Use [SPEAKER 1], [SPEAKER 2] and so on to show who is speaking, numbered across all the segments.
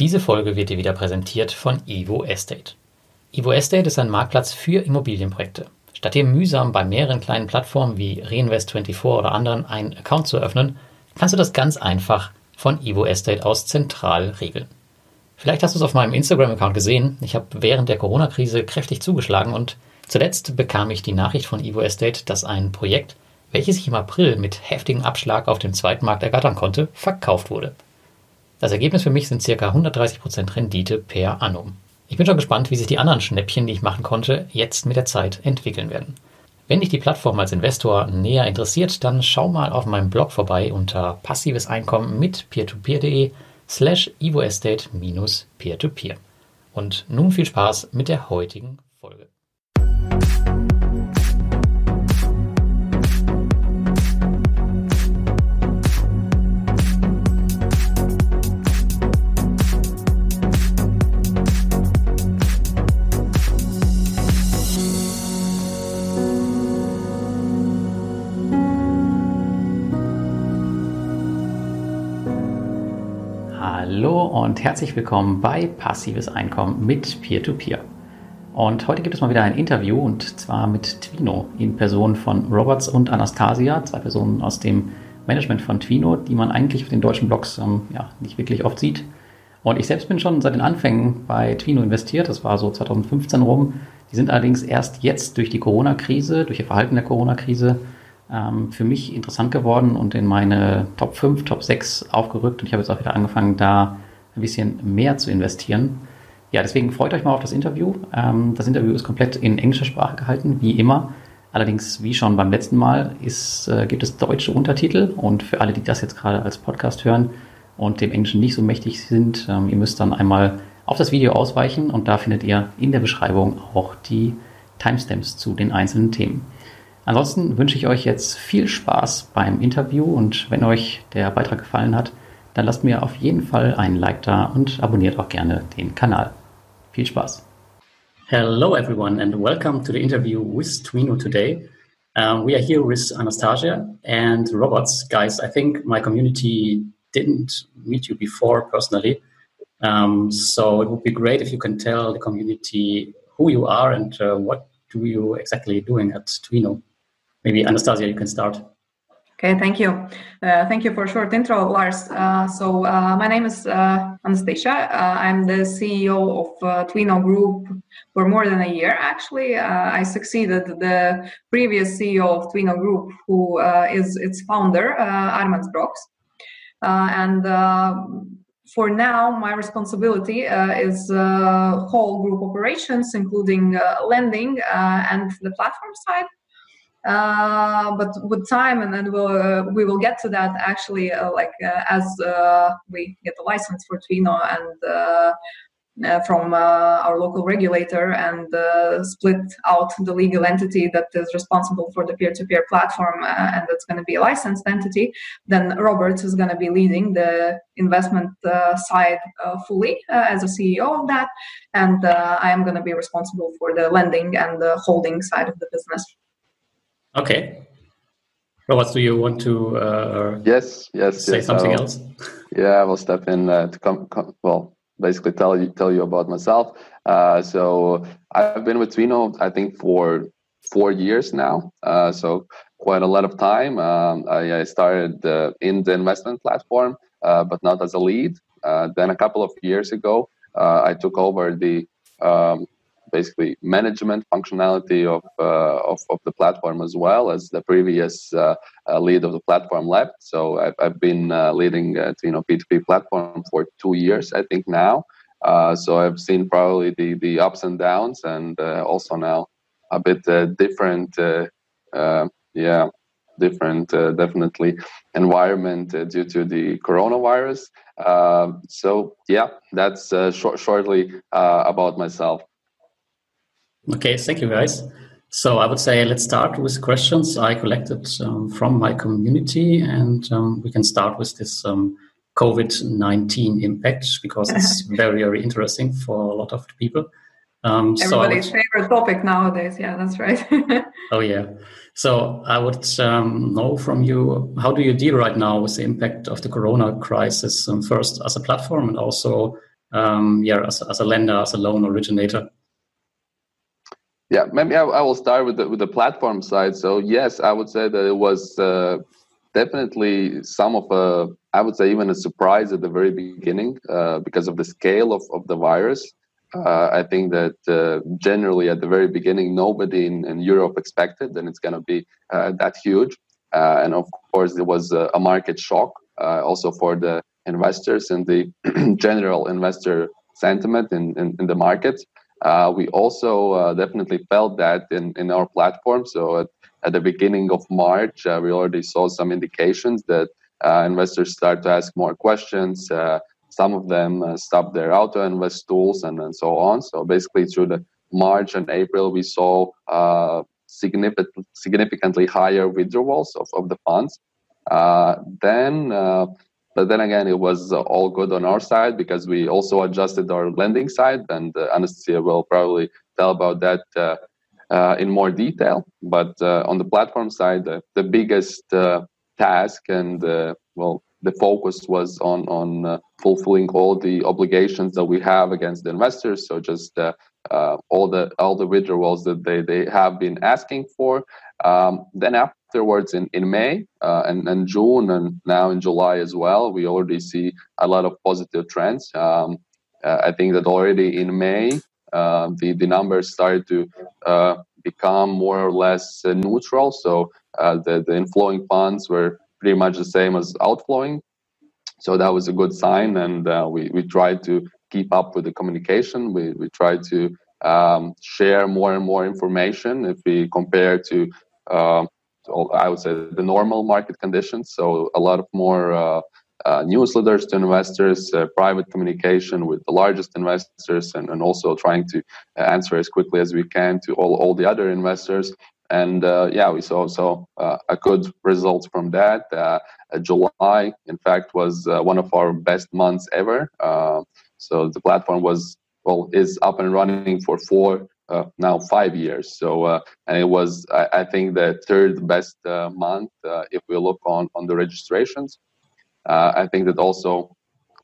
[SPEAKER 1] Diese Folge wird dir wieder präsentiert von Evo Estate. Evo Estate ist ein Marktplatz für Immobilienprojekte. Statt dir mühsam bei mehreren kleinen Plattformen wie Reinvest24 oder anderen einen Account zu öffnen, kannst du das ganz einfach von Evo Estate aus zentral regeln. Vielleicht hast du es auf meinem Instagram-Account gesehen. Ich habe während der Corona-Krise kräftig zugeschlagen und zuletzt bekam ich die Nachricht von Evo Estate, dass ein Projekt, welches ich im April mit heftigem Abschlag auf dem Zweitmarkt ergattern konnte, verkauft wurde. Das Ergebnis für mich sind ca. 130% Rendite per annum. Ich bin schon gespannt, wie sich die anderen Schnäppchen, die ich machen konnte, jetzt mit der Zeit entwickeln werden. Wenn dich die Plattform als Investor näher interessiert, dann schau mal auf meinem Blog vorbei unter passives Einkommen mit peertopeer.de slash evoestate-peer-to-peer. Und nun viel Spaß mit der heutigen Folge. Und herzlich willkommen bei Passives Einkommen mit Peer-to-Peer. -Peer. Und heute gibt es mal wieder ein Interview und zwar mit Twino in Person von Roberts und Anastasia, zwei Personen aus dem Management von Twino, die man eigentlich auf den deutschen Blogs ähm, ja, nicht wirklich oft sieht. Und ich selbst bin schon seit den Anfängen bei Twino investiert, das war so 2015 rum. Die sind allerdings erst jetzt durch die Corona-Krise, durch ihr Verhalten der Corona-Krise ähm, für mich interessant geworden und in meine Top 5, Top 6 aufgerückt. Und ich habe jetzt auch wieder angefangen, da ein bisschen mehr zu investieren. Ja, deswegen freut euch mal auf das Interview. Ähm, das Interview ist komplett in englischer Sprache gehalten, wie immer. Allerdings, wie schon beim letzten Mal, ist, äh, gibt es deutsche Untertitel. Und für alle, die das jetzt gerade als Podcast hören und dem Englischen nicht so mächtig sind, ähm, ihr müsst dann einmal auf das Video ausweichen und da findet ihr in der Beschreibung auch die Timestamps zu den einzelnen Themen. Ansonsten wünsche ich euch jetzt viel Spaß beim Interview und wenn euch der Beitrag gefallen hat, dann lasst mir auf jeden Fall einen Like da und abonniert auch gerne den Kanal. Viel Spaß! Hello everyone and welcome to the interview with Twino today. Um, we are here with Anastasia and Roberts. Guys, I think my community didn't meet you before personally. Um, so it would be great if you can tell the community who you are and uh, what do you exactly doing at Twino. Maybe Anastasia, you can start.
[SPEAKER 2] Okay, thank you. Uh, thank you for a short intro, Lars. Uh, so uh, my name is uh, Anastasia. Uh, I'm the CEO of uh, Twino Group for more than a year. Actually, I succeeded the previous CEO of Twino Group, who is its founder, Armand Broks. and for now, my responsibility is whole group operations, including lending and the platform side. Uh, but with time and then we'll uh, we will get to that actually uh, like uh, as uh, we get the license for Twino and from our local regulator and split out the legal entity that is responsible for the peer-to-peer platform and that's going to be a licensed entity then Robert is going to be leading the investment side fully as a CEO of that and I am going to be responsible for the lending and the holding side of the business.
[SPEAKER 1] Okay. Robert, do you want to uh,
[SPEAKER 3] yes, yes,
[SPEAKER 1] say
[SPEAKER 3] yes,
[SPEAKER 1] something else?
[SPEAKER 3] Yeah, I will step in uh, to come, come, well, basically tell you tell you about myself. Uh, so I've been with Twino, I think, for four years now. Uh, so quite a lot of time. Um, I, I, started uh, in the investment platform, uh, but not as a lead. then a couple of years ago, I took over the um, basically management functionality of, uh, of, of the platform as well as the previous uh, uh, lead of the platform left. So I've, I've been leading you know P2P platform for two years, I think now. so I've seen probably the, the ups and downs and also now a bit different yeah different uh, definitely environment uh, due to the coronavirus uh, so yeah that's short, shortly about myself
[SPEAKER 1] Okay, thank you, guys. So I would say let's start with questions I collected um, from my community, and um, we can start with this um, COVID nineteen impact because it's very very interesting for a lot of people.
[SPEAKER 2] Um, Everybody's so would, favorite topic nowadays. Yeah, that's right.
[SPEAKER 1] oh yeah. So I would um, know from you how do you deal right now with the impact of the Corona crisis? Um, first as a platform, and also um, yeah, as, as, a lender, as a loan originator?
[SPEAKER 3] Yeah, maybe I, I, will start with the with the platform side. So yes, I would say that it was uh, definitely some of a, I would say even a surprise at the very beginning uh, because of the scale of, of the virus. Uh, I think that uh, generally at the very beginning, nobody in, in Europe expected that it's going to be uh, that huge. Uh, and of course, there was a, a market shock uh, also for the investors and the general investor sentiment in, in, in the market. Uh, we also definitely felt that in, in our platform. So at, at the beginning of March, we already saw some indications that investors start to ask more questions some of them uh, stopped their auto invest tools and, and so on. So basically, through the March and April, we saw uh, significant, significantly higher withdrawals of, of the funds. Uh, then, uh, but then again, it was uh, all good on our side because we also adjusted our lending side, and uh, Anastasia will probably tell about that in more detail. But on the platform side, the, the biggest task and well the focus was on on uh, fulfilling all the obligations that we have against the investors. So just uh, uh, all the all the withdrawals that they, they have been asking for. Um, then afterwards, in in May uh, and and June and now in July as well, we already see a lot of positive trends. Um, uh, I think that already in May, uh, the the numbers started to become more or less neutral. So the the inflowing funds were pretty much the same as outflowing. So that was a good sign, and uh, we we tried to keep up with the communication. We we tried to um, share more and more information if we compare to. Uh, I would say the normal market conditions. So a lot of more uh, uh, newsletters to investors, uh, private communication with the largest investors, and, and also trying to answer as quickly as we can to all, all the other investors and uh, yeah, we saw so uh, a good result from that. Uh, July, in fact, was one of our best months ever. So the platform was well is up and running for four uh, now five years. So and it was I, I, think the third best month if we look on on the registrations. I think that also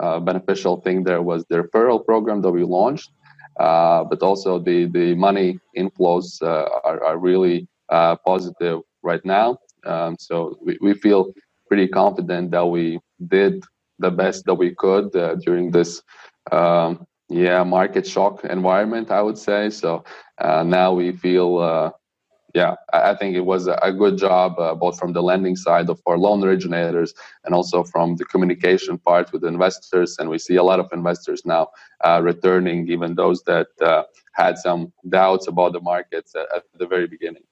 [SPEAKER 3] beneficial thing there was the referral program that we launched. Uh, but also the the money inflows uh, are, are really uh, positive right now. Um, so we, we feel pretty confident that we did the best that we could uh, during this um, yeah market shock environment i would say. So uh, now we feel uh, yeah i think it was a good job uh, both from the lending side of our loan originators and also from the communication part with investors. And we see a lot of investors now uh, returning even those that uh, had some doubts about the markets at, at the very beginning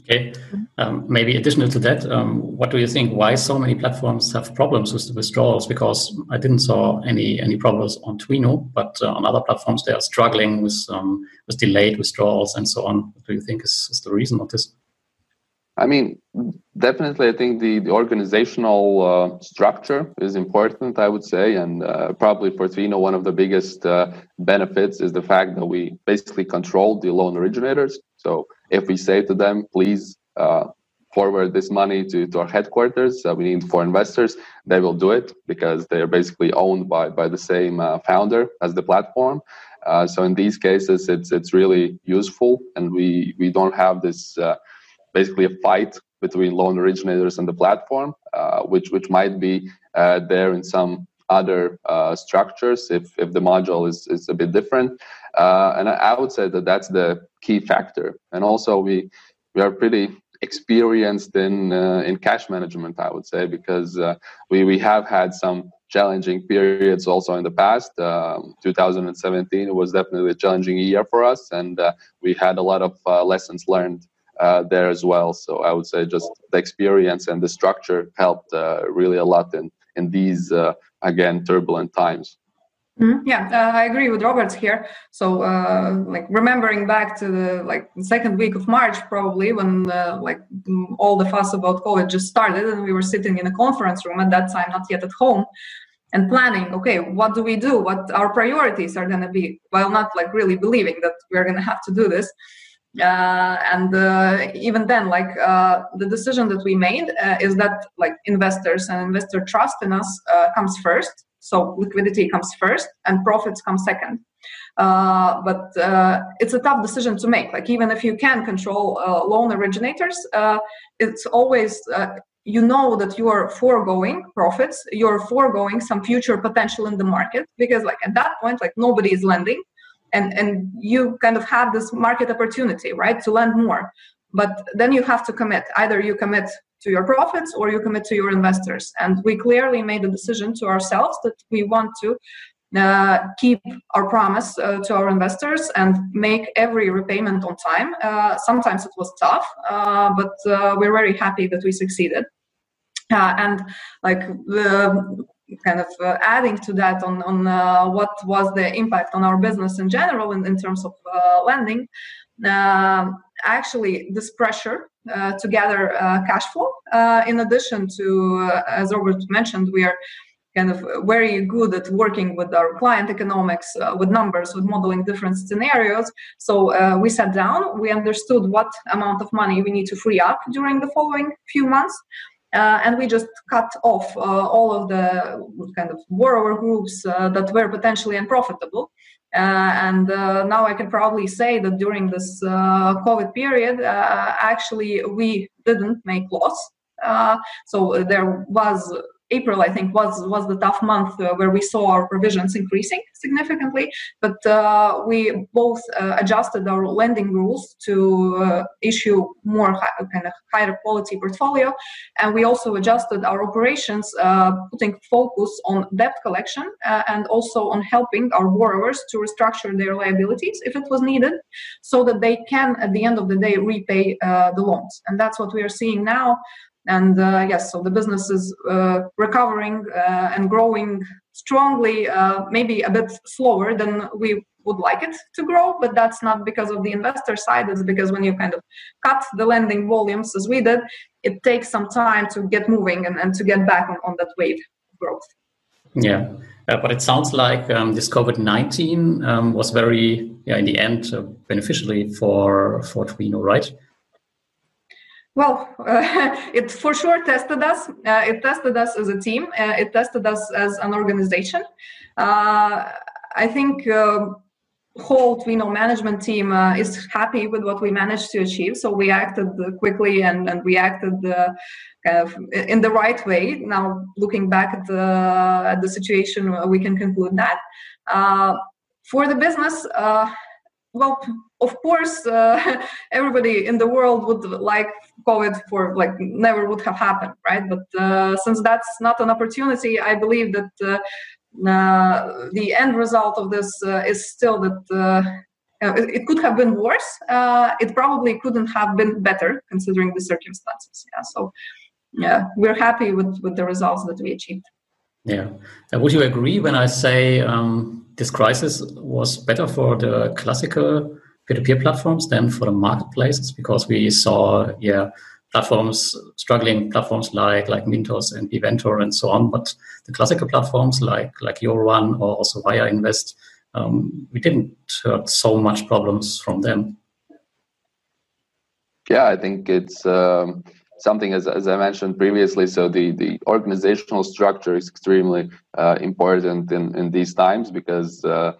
[SPEAKER 1] Okay. Um, maybe additional to that, um, what do you think? Why so many platforms have problems with the withdrawals? Because I didn't saw any any problems on Twino, but uh, on other platforms they are struggling with um, with delayed withdrawals and so on. What do you think is, is the reason of this?
[SPEAKER 3] I mean, definitely, I think the, the organizational uh, structure is important, I would say. And uh, probably for Twino, one of the biggest uh, benefits is the fact that we basically control the loan originators. So if we say to them, please uh, forward this money to, to our headquarters, uh, we need for investors, they will do it because they're basically owned by, by the same uh, founder as the platform. so in these cases, it's it's really useful, and we we don't have this basically a fight between loan originators and the platform, uh, which which might be uh, there in some other uh, structures if if the module is is a bit different. Uh, and I, would say that that's the key factor. And also we we are pretty experienced in uh, in cash management. I would say because uh, we we have had some challenging periods also in the past. Um, 2017 was definitely a challenging year for us, and we had a lot of lessons learned uh, there as well. So I would say just the experience and the structure helped uh, really a lot in in these uh, again turbulent times.
[SPEAKER 2] Mm-hmm. Yeah, uh, I agree with Roberts here. So, uh, like remembering back to the like second week of March, probably when uh, like all the fuss about COVID just started, and we were sitting in a conference room at that time, not yet at home, and planning. Okay, what do we do? What our priorities are going to be? While not like really believing that we're going to have to do this. Uh, and uh, even then like uh, the decision that we made is that like investors and investor trust in us comes first So liquidity comes first and profits come second. Uh, but uh, it's a tough decision to make. Like even if you can control uh, loan originators, uh, it's always uh, you know that you are foregoing profits, you're foregoing some future potential in the market because like at that point, like nobody is lending, and and you kind of have this market opportunity, right, to lend more. But then you have to commit. Either you commit to your profits or you commit to your investors. And we clearly made a decision to ourselves that we want to uh, keep our promise uh, to our investors and make every repayment on time. Uh, sometimes it was tough, uh, but uh, we're very happy that we succeeded. Uh, and like kind of adding to that on, on what was the impact on our business in general in, in terms of lending, actually this pressure to gather cash flow, in addition to, as Robert mentioned, we are kind of very good at working with our client economics, uh, with numbers, with modeling different scenarios. So uh, we sat down, we understood what amount of money we need to free up during the following few months. Uh, and we just cut off uh, all of the kind of borrower groups uh, that were potentially unprofitable. Uh, and uh, now I can probably say that during this uh, COVID period, uh, actually we didn't make loss. so there was April, I think, was was the tough month uh, where we saw our provisions increasing significantly. But uh, we both uh, adjusted our lending rules to uh, issue more high, kind of higher quality portfolio, and we also adjusted our operations, uh, putting focus on debt collection uh, and also on helping our borrowers to restructure their liabilities if it was needed, so that they can, at the end of the day, repay the loans. And that's what we are seeing now. And uh, yes, so the business is uh, recovering uh, and growing strongly, maybe a bit slower than we would like it to grow, but that's not because of the investor side. It's because when you kind of cut the lending volumes as we did, it takes some time to get moving and, and to get back on, on that wave of growth.
[SPEAKER 1] Yeah. Uh, but it sounds like um, this COVID nineteen um, was very, yeah, in the end, uh, beneficially for for Twino, right?
[SPEAKER 2] Well, uh, it for sure tested us. Uh, it tested us as a team. Uh, it tested us as an organization. Uh, I think uh, whole Twino management team uh, is happy with what we managed to achieve. So we acted quickly and, and we acted kind of in the right way. Now, looking back at the, at the situation, we can conclude that. for the business, well, of course, uh, everybody in the world would like COVID for like never would have happened, right? But uh, since that's not an opportunity, I believe that uh, uh the end result of this uh, is still that uh, it, could have been worse. it probably couldn't have been better considering the circumstances. Yeah. So, yeah, we're happy with with the results that we achieved.
[SPEAKER 1] Yeah. would you agree when I say um, this crisis was better for the classical peer-to-peer platforms than for the marketplaces because we saw yeah platforms struggling platforms like like Mintos and Viventor and so on. But the classical platforms like like your one or also Viainvest um, we didn't heard so much problems from them.
[SPEAKER 3] Yeah I think it's um, something as, as I mentioned previously so the the organizational structure is extremely uh, important in in these times because uh,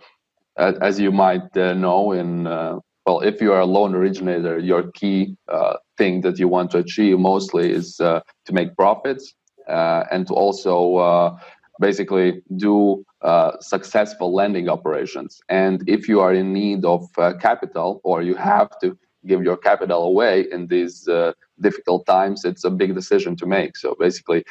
[SPEAKER 3] as you might uh, know in uh, well if you are a loan originator your key uh, thing that you want to achieve mostly is uh, to make profits uh, and to also uh, basically do uh, successful lending operations. And if you are in need of capital or you have to give your capital away in these difficult times it's a big decision to make. So basically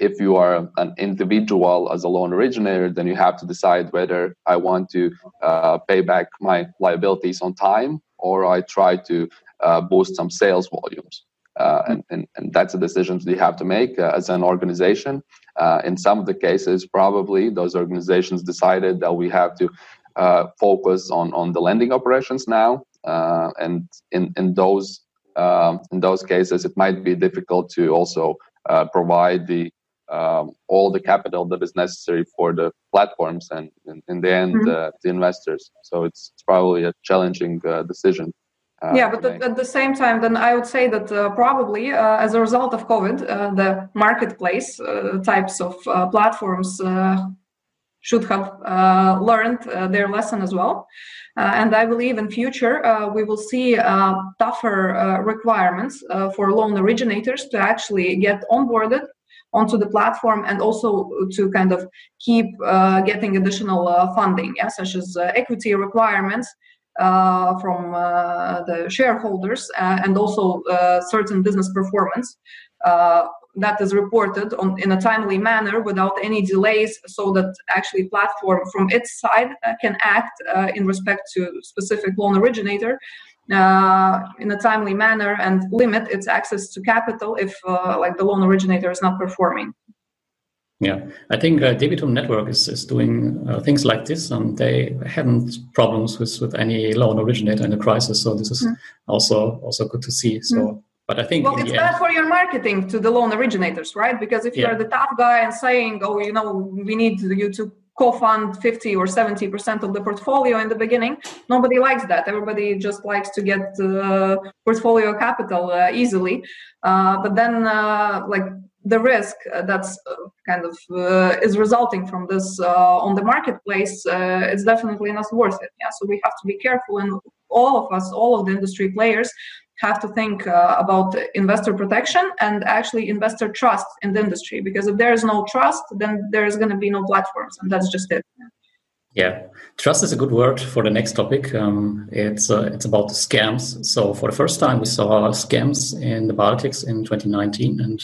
[SPEAKER 3] if you are an individual as a loan originator, then you have to decide whether I want to uh, pay back my liabilities on time or I try to uh, boost some sales volumes. Uh, and, and, and that's a decision you have to make uh, as an organization. Uh, in some of the cases, probably those organizations decided that we have to uh, focus on, on the lending operations now. and in, in those um, in those cases, it might be difficult to also provide the um, all the capital that is necessary for the platforms and in, in the end mm-hmm. uh, the investors so it's, it's, probably a challenging uh, decision
[SPEAKER 2] Uh, yeah, but at, at, the same time, then I would say that uh, probably uh, as a result of COVID, uh, the marketplace uh, types of uh, platforms should have learned their lesson as well. and I believe in future we will see tougher requirements for loan originators to actually get onboarded onto the platform and also to kind of keep getting additional funding, yeah, such as equity requirements uh, from uh, the shareholders uh, and also certain business performance that is reported on, in a timely manner without any delays so that actually platform from its side uh, can act uh, in respect to specific loan originator uh, in a timely manner and limit its access to capital if uh, like the loan originator is not performing
[SPEAKER 1] yeah, I think uh, Debitum Network is, is doing uh, things like this, and they hadn't problems with, with any loan originator in the crisis. So this is mm. also also good to see. So, mm. but I think
[SPEAKER 2] well, it's bad end, for your marketing to the loan originators, right? Because if you're the tough guy and saying, "Oh, you know, we need you to co-fund 50 or 70 percent of the portfolio in the beginning," nobody likes that. Everybody just likes to get uh, portfolio capital uh, easily. Uh, but then, uh, like the risk uh, that's uh, kind of is resulting from this on the marketplace it's definitely not worth it yeah so we have to be careful and all of us all of the industry players have to think uh, about investor protection and actually investor trust in the industry because if there is no trust then there is going to be no platforms and that's just it
[SPEAKER 1] yeah trust is a good word for the next topic um, it's uh, it's about scams so for the first time we saw scams in the baltics in 2019 and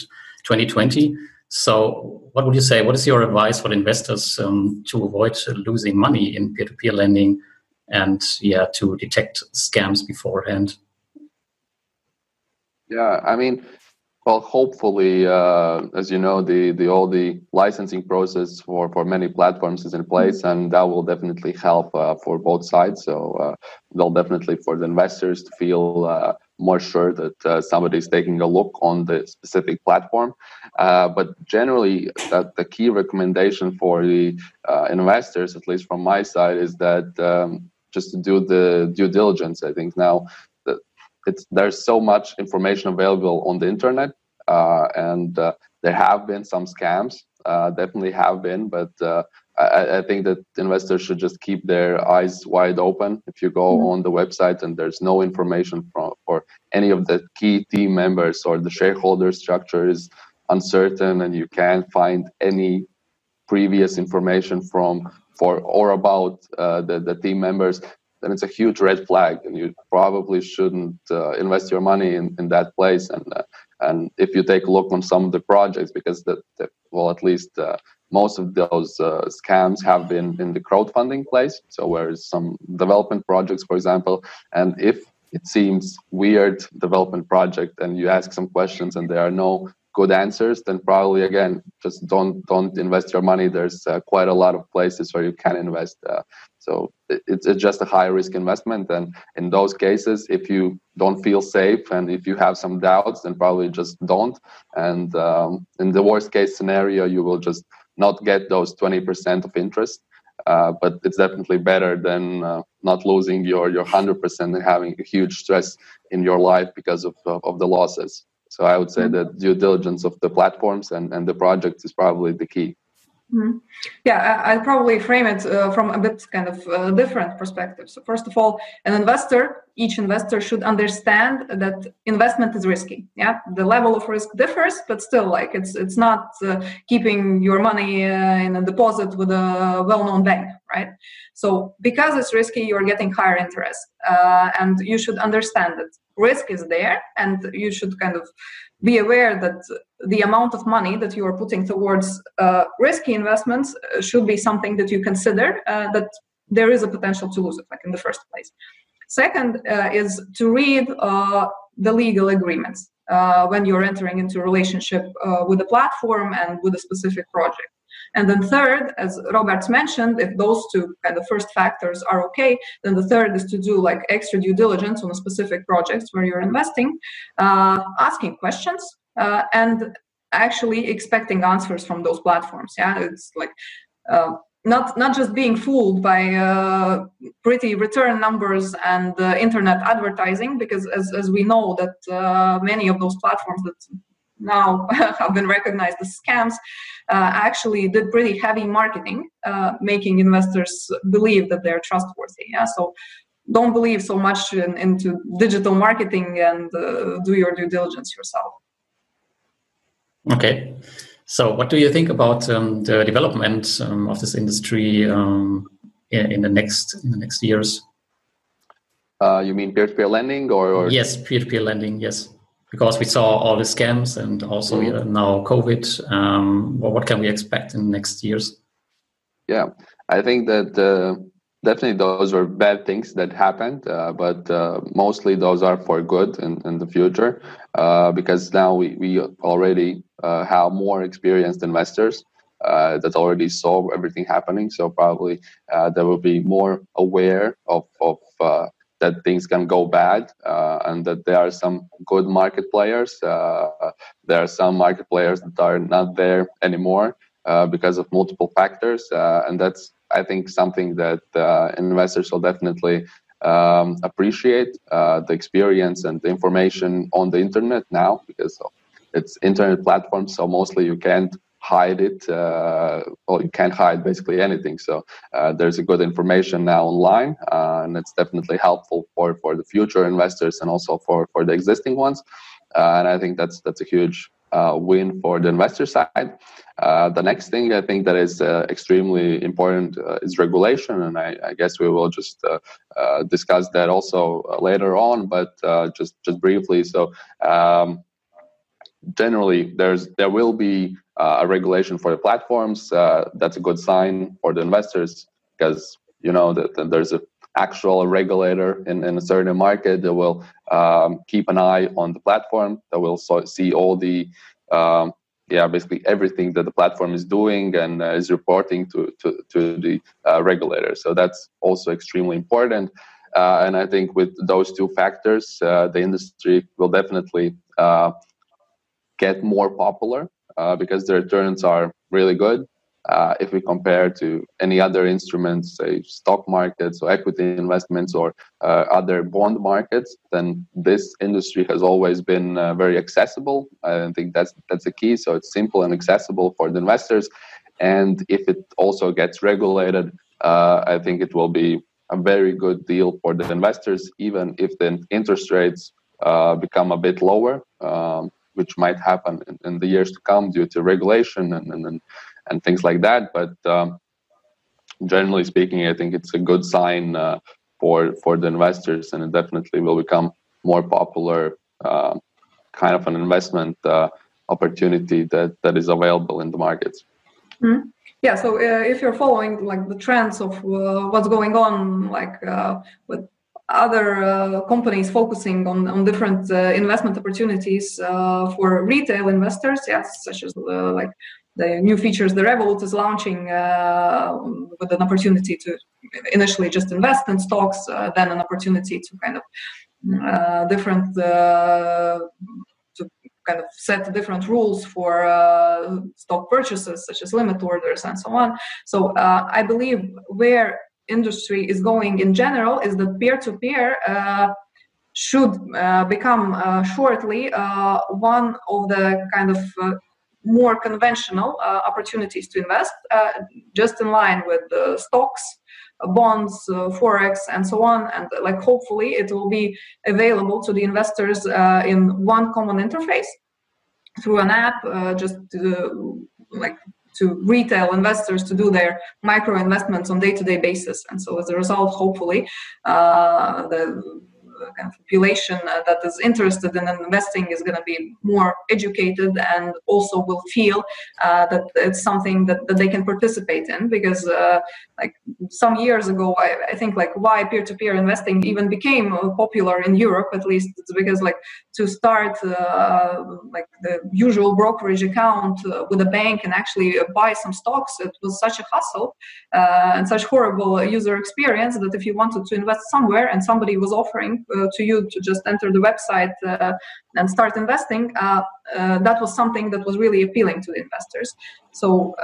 [SPEAKER 1] 2020. So, what would you say? What is your advice for investors um, to avoid losing money in peer-to-peer lending, and yeah, to detect scams beforehand?
[SPEAKER 3] Yeah, I mean, well, hopefully, uh, as you know, the the all the licensing process for for many platforms is in place, and that will definitely help uh, for both sides. So, uh, they'll definitely for the investors to feel uh, more sure that uh, somebody is taking a look on the specific platform. Uh, but generally, that the key recommendation for the uh, investors, at least from my side, is that um, just to do the due diligence. I think now it's there's so much information available on the internet, uh, and uh, there have been some scams. Uh, definitely have been, but I, I, think that investors should just keep their eyes wide open. If you go mm-hmm. on the website and there's no information from, for any of the key team members or the shareholder structure is uncertain and you can't find any previous information from for or about uh, the, the team members, then it's a huge red flag and you probably shouldn't uh, invest your money in, in that place. And uh, and if you take a look on some of the projects, because the well, at least uh, most of those uh, scams have been in the crowdfunding place. So where some development projects, for example, and if it seems weird development project and you ask some questions and there are no good answers, then probably again just don't don't invest your money. There's uh, quite a lot of places where you can invest. Uh, so it's, it's just a high risk investment, and in those cases, if you don't feel safe and if you have some doubts, then probably just don't. And um, in the worst case scenario, you will just not get those 20% of interest. Uh, but it's definitely better than uh, not losing your your 100% and having a huge stress in your life because of, of, of the losses. So I would say mm-hmm. that due diligence of the platforms and, and the projects is probably the key.
[SPEAKER 2] Mm-hmm. Yeah, I'll probably frame it uh, from a bit kind of uh, different perspective. So, first of all, an investor, each investor should understand that investment is risky. Yeah, the level of risk differs, but still, like it's it's not uh, keeping your money uh, in a deposit with a well-known bank, right? So, because it's risky, you're getting higher interest, uh, and you should understand that risk is there, and you should kind of be aware that the amount of money that you are putting towards uh, risky investments uh, should be something that you consider uh, that there is a potential to lose it like in the first place. Second uh, is to read uh, the legal agreements uh, when you're entering into a relationship with a platform and with a specific project and then third, as Roberts mentioned, if those two kind of first factors are okay, then the third is to do like extra due diligence on a specific project where you're investing, uh, asking questions, uh, and actually expecting answers from those platforms. Yeah, it's like uh, not not just being fooled by uh, pretty return numbers and uh, internet advertising because as, as we know that uh, many of those platforms that now have been recognized as scams uh, actually did pretty heavy marketing uh, making investors believe that they're trustworthy. Yeah so don't believe so much in, into digital marketing and uh, do your due diligence yourself.
[SPEAKER 1] Okay. So, what do you think about um, the development um, of this industry um, in, in, the next in the next years?
[SPEAKER 3] Uh, you mean peer-to-peer lending, or, or,
[SPEAKER 1] yes, peer-to-peer lending, yes, because we saw all the scams and also mm-hmm. uh, now COVID. Um, well, what can we expect in the next years?
[SPEAKER 3] Yeah, I think that uh, definitely those were bad things that happened, uh, but uh, mostly those are for good in, in the future uh, because now we, we already uh, have more experienced investors uh, that already saw everything happening. So probably uh, they will be more aware of, of that things can go bad uh, and that there are some good market players. Uh, there are some market players that are not there anymore uh, because of multiple factors. and that's, I think, something that investors will definitely um, appreciate uh, the experience and the information on the internet now because it's internet platforms, so mostly you can't hide it. Uh, well, you can't hide basically anything. So uh, there's a good information now online, uh, and it's definitely helpful for for the future investors and also for for the existing ones. Uh, and I think that's that's a huge uh, win for the investor side. Uh, the next thing I think that is extremely important is regulation, and I, I, guess we will just discuss that also later on. But just just briefly, so um, generally there's there will be uh, a regulation for the platforms. Uh, that's a good sign for the investors because you know that, that there's a actual regulator in, in a certain market that will um, keep an eye on the platform that will so, see all the um, yeah basically everything that the platform is doing and uh, is reporting to to, to the uh, regulator so that's also extremely important uh, and i think with those two factors uh, the industry will definitely get more popular uh, because the returns are really good. Uh, if we compare to any other instruments, say stock markets or equity investments or uh, other bond markets, then this industry has always been uh, very accessible. I think that's that's the key. So it's simple and accessible for the investors, and if it also gets regulated, uh, I think it will be a very good deal for the investors, even if the interest rates uh, become a bit lower. Um, which might happen in, in, the years to come due to regulation and and, and things like that. But um, generally speaking, I think it's a good sign uh, for for the investors, and it definitely will become more popular uh, kind of an investment uh, opportunity that that is available in the markets.
[SPEAKER 2] Mm-hmm. Yeah, so uh, if you're following like the trends of uh, what's going on, like uh, with other uh, companies focusing on, on different uh, investment opportunities uh, for retail investors, yes, such as uh, like the new features the Revolut is launching uh, with an opportunity to initially just invest in stocks, uh, then an opportunity to kind of different to kind of set different rules for stock purchases, such as limit orders and so on. So I believe where industry is going in general is that peer-to-peer uh, should uh, become uh, shortly uh, one of the kind of uh, more conventional uh, opportunities to invest, just in line with stocks, bonds, forex, and so on. And like hopefully it will be available to the investors in one common interface through an app, just like to retail investors to do their micro investments on day-to-day basis. And so as a result hopefully uh, the kind of population uh, that is interested in investing is going to be more educated and also will feel uh, that it's something that, that they can participate in because uh, like some years ago I, I, think like why peer-to-peer investing even became uh, popular in europe at least it's because like to start uh, like the usual brokerage account uh, with a bank and actually buy some stocks it was such a hassle and such horrible user experience that if you wanted to invest somewhere and somebody was offering uh, to you to just enter the website uh, and start investing, uh, that was something that was really appealing to the investors. So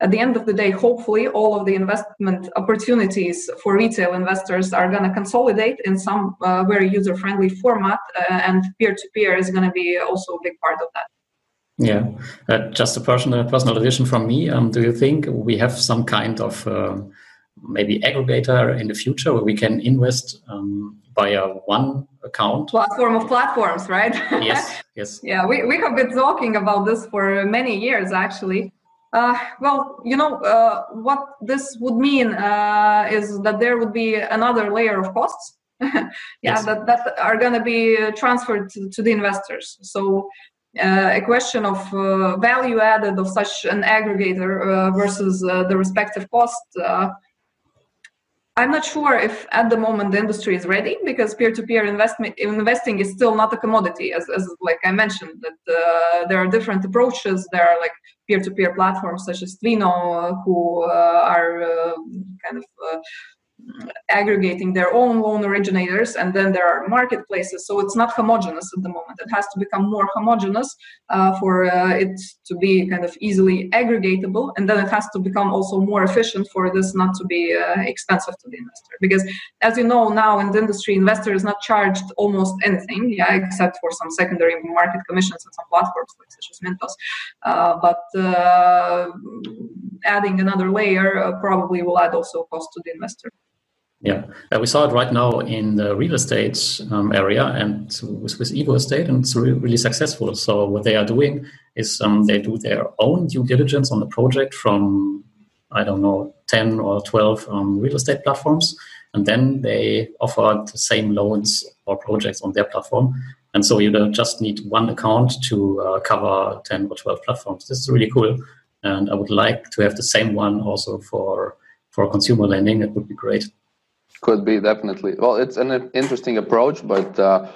[SPEAKER 2] at the end of the day, hopefully, all of the investment opportunities for retail investors are going to consolidate in some uh, very user friendly format, uh, and peer to peer is going to be also a big part of that.
[SPEAKER 1] Yeah, uh, just a personal personal addition from me. Um, do you think we have some kind of uh, maybe aggregator in the future where we can invest um, via one account?
[SPEAKER 2] Platform of platforms, right?
[SPEAKER 1] Yes, yes.
[SPEAKER 2] yeah, we, we have been talking about this for many years actually. Uh, well, you know, uh, what this would mean uh, is that there would be another layer of costs. yeah, yes. that, that are going to be transferred to, to the investors. So uh, a question of uh, value added of such an aggregator uh, versus the respective cost. I'm not sure if at the moment the industry is ready because peer-to-peer investment investing is still not a commodity, as, as like I mentioned. That uh, there are different approaches. There are like peer-to-peer platforms such as Twino, uh, who uh, are kind of aggregating their own loan originators and then there are marketplaces. So it's not homogeneous at the moment. It has to become more homogeneous uh, for uh, it to be kind of easily aggregatable and then it has to become also more efficient for this not to be uh, expensive to the investor. Because as you know now in the industry investor is not charged almost anything yeah except for some secondary market commissions and some platforms like such as mintos uh, but uh, adding another layer uh, probably will add also cost to the investor
[SPEAKER 1] yeah, uh, we saw it right now in the real estate um, area and with, with Evo Estate, and it's really, really successful. So what they are doing is um, they do their own due diligence on the project from I don't know ten or twelve um, real estate platforms, and then they offer the same loans or projects on their platform. And so you don't just need one account to uh, cover ten or twelve platforms. This is really cool, and I would like to have the same one also for for consumer lending. It would be great.
[SPEAKER 3] Could be definitely. Well, it's an interesting approach, but uh,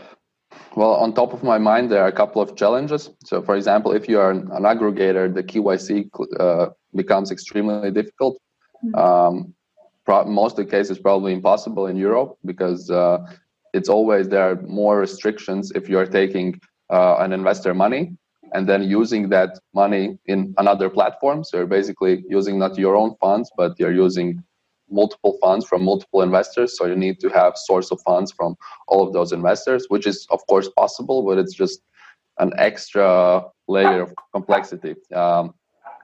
[SPEAKER 3] well, on top of my mind, there are a couple of challenges. So, for example, if you are an, aggregator, the KYC uh, becomes extremely difficult. Mm-hmm. Um, pro- most of the cases probably impossible in Europe because uh, it's always there are more restrictions if you are taking uh, an investor money and then using that money in another platform. So you're basically using not your own funds, but you're using multiple funds from multiple investors so you need to have source of funds from all of those investors which is of course possible but it's just an extra layer of complexity. Um,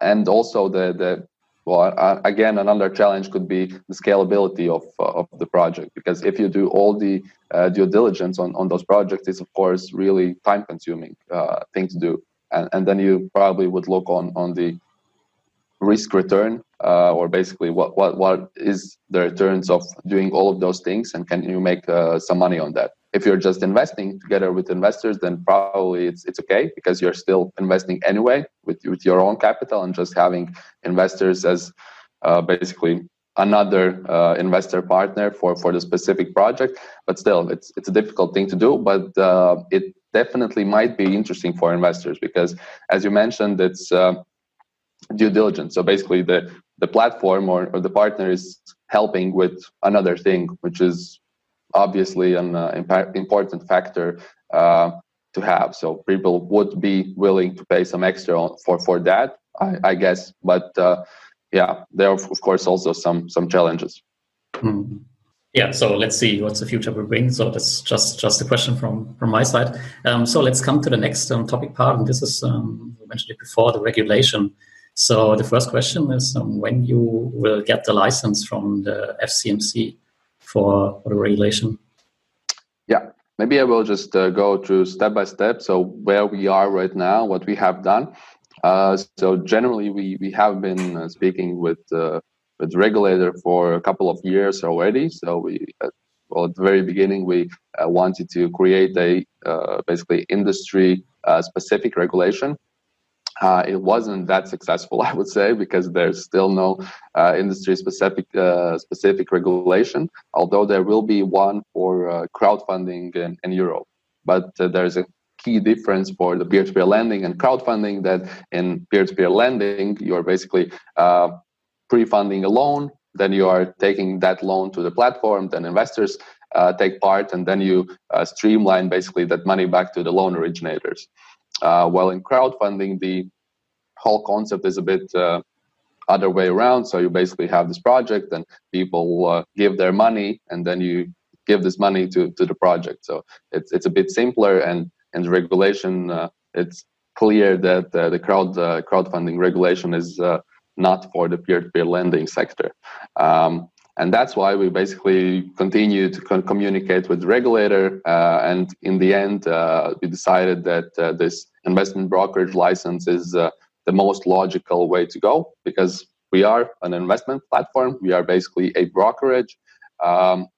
[SPEAKER 3] and also the the well again another challenge could be the scalability of uh, of the project because if you do all the uh, due diligence on on those projects it's of course really time consuming uh, thing to do. And and then you probably would look on on the risk return uh, or basically what, what what is the returns of doing all of those things and can you make uh, some money on that if you're just investing together with investors then probably it's it's okay because you're still investing anyway with with your own capital and just having investors as uh, basically another uh, investor partner for for the specific project but still it's it's a difficult thing to do but uh, it definitely might be interesting for investors because as you mentioned it's uh, due diligence. So basically, the the platform or, or the partner is helping with another thing, which is obviously an uh, important factor uh, to have. So people would be willing to pay some extra for for that, I, I guess. But uh, yeah, there are of course also some some challenges.
[SPEAKER 1] Hmm. Yeah, so let's see what the future will bring. So that's just just a question from from my side. Um, so let's come to the next um, topic part, and this is um, we mentioned it before the regulation. So the first question is um, when you will get the license from the FCMC for, the regulation.
[SPEAKER 3] Yeah, maybe I will just uh, go through step by step. So where we are right now, what we have done. Uh, so generally, we we have been uh, speaking with uh, with regulator for a couple of years already. So we uh, well at the very beginning we uh, wanted to create a basically industry specific regulation uh, it wasn't that successful, I would say, because there's still no uh, industry-specific uh, specific regulation. Although there will be one for uh, crowdfunding in, in, Europe, but uh, there's a key difference for the peer-to-peer lending and crowdfunding that in peer-to-peer lending you're basically uh, pre-funding a loan, then you are taking that loan to the platform, then investors take part, and then you streamline basically that money back to the loan originators. Uh, while in crowdfunding, the whole concept is a bit uh, other way around. So you basically have this project and people uh, give their money and then you give this money to, to the project. So it's, it's a bit simpler and, and regulation, uh, it's clear that uh, the crowd uh, crowdfunding regulation is not for the peer-to-peer lending sector. Um, and that's why we basically continue to con- communicate with the regulator. Uh, and in the end, uh, we decided that uh, this investment brokerage license is uh, the most logical way to go because we are an investment platform. We are basically a brokerage. Um,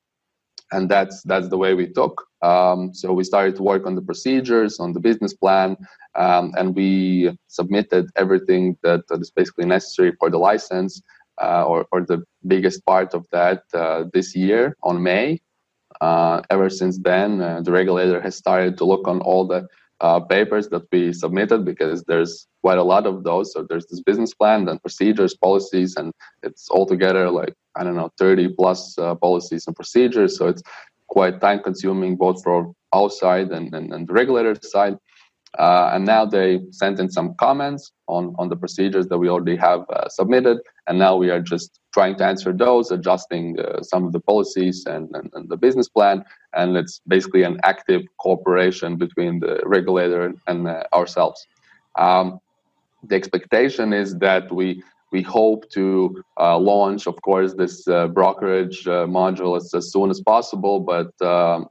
[SPEAKER 3] and that's that's the way we took. Um, so we started to work on the procedures, on the business plan, um, and we submitted everything that, that is basically necessary for the license, uh, or, or the biggest part of that uh, this year on May. Uh, ever since then, uh, the regulator has started to look on all the uh, papers that we submitted because there's quite a lot of those. So there's this business plan and procedures, policies, and it's altogether like I don't know 30 plus uh, policies and procedures. So it's quite time consuming both for our side and, and, and the regulator side. Uh, and now they sent in some comments on, on the procedures that we already have uh, submitted. And now we are just trying to answer those, adjusting uh, some of the policies and, and, and, the business plan. And it's basically an active cooperation between the regulator and uh, ourselves. Um, the expectation is that we we hope to uh, launch, of course, this uh, brokerage uh, module as, as, soon as possible. But um,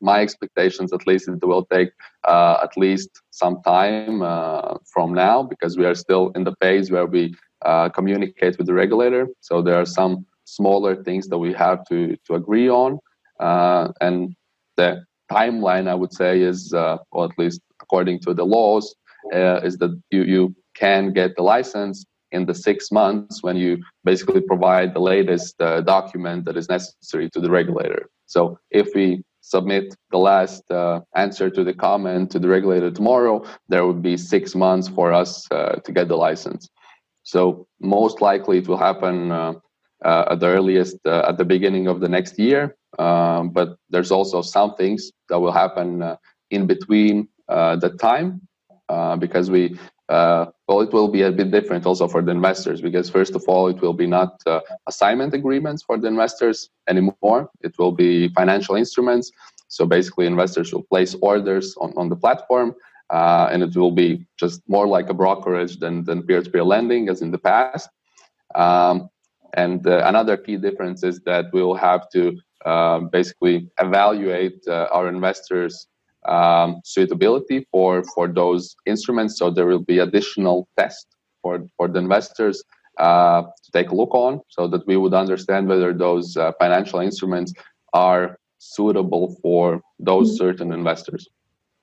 [SPEAKER 3] my expectations, at least, it will take uh, at least some time uh, from now because we are still in the phase where we uh, communicate with the regulator. So there are some smaller things that we have to to agree on, and the timeline, I would say, is, or at least according to the laws, is that you you can get the license in the six months when you basically provide the latest uh, document that is necessary to the regulator. So if we submit the last uh, answer to the comment to the regulator tomorrow, there would be six months for us uh, to get the license. So most likely it will happen uh, uh, at the earliest uh, at the beginning of the next year. Um, but there's also some things that will happen in between the time because we uh, well, it will be a bit different also for the investors because first of all, it will be not uh, assignment agreements for the investors anymore. It will be financial instruments. So basically, investors will place orders on, on the platform, uh, and it will be just more like a brokerage than, peer-to-peer lending as in the past. Um, and uh, another key difference is that we will have to uh, basically evaluate uh, our investors' um, suitability for for those instruments. So there will be additional tests for for the investors uh, to take a look on, so that we would understand whether those uh, financial instruments are suitable for those mm-hmm. certain investors.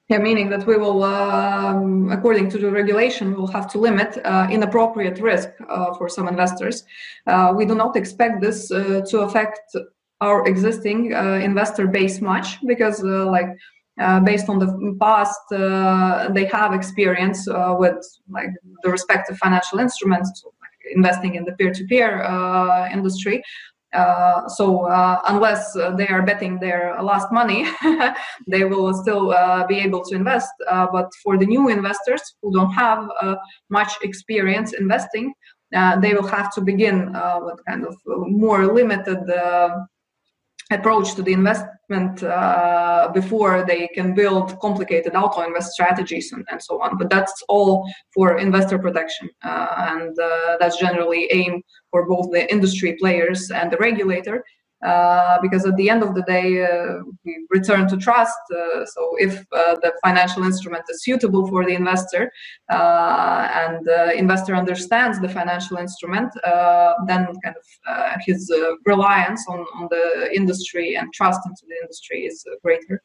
[SPEAKER 2] Yeah, meaning that we will, um, according to the regulation, we will have to limit uh, inappropriate risk uh, for some investors. Uh, we do not expect this uh, to affect our existing uh, investor base much because, uh, like, uh, based on the past uh, they have experience uh, with like the respective financial instruments like investing in the peer-to-peer uh, industry. Uh, so uh, unless they are betting their last money they will still be able to invest. But for the new investors who don't have much experience investing they will have to begin with kind of more limited approach to the investment uh, before they can build complicated auto invest strategies and, and so on. But that's all for investor protection uh, and uh, that's generally aim for both the industry players and the regulator uh, because at the end of the day, uh, we return to trust. Uh, so if uh, the financial instrument is suitable for the investor uh, and the investor understands the financial instrument, then kind of his reliance on, on the industry and trust into the industry is greater.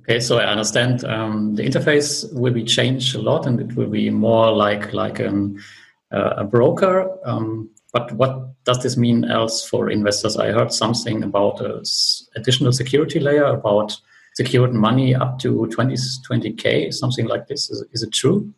[SPEAKER 1] Okay, so I understand um, the interface will be changed a lot, and it will be more like like an, a broker. Um, but what does this mean else for investors? I heard something about a additional security layer about secured money up to 20, 20k, something like this. Is, is it true?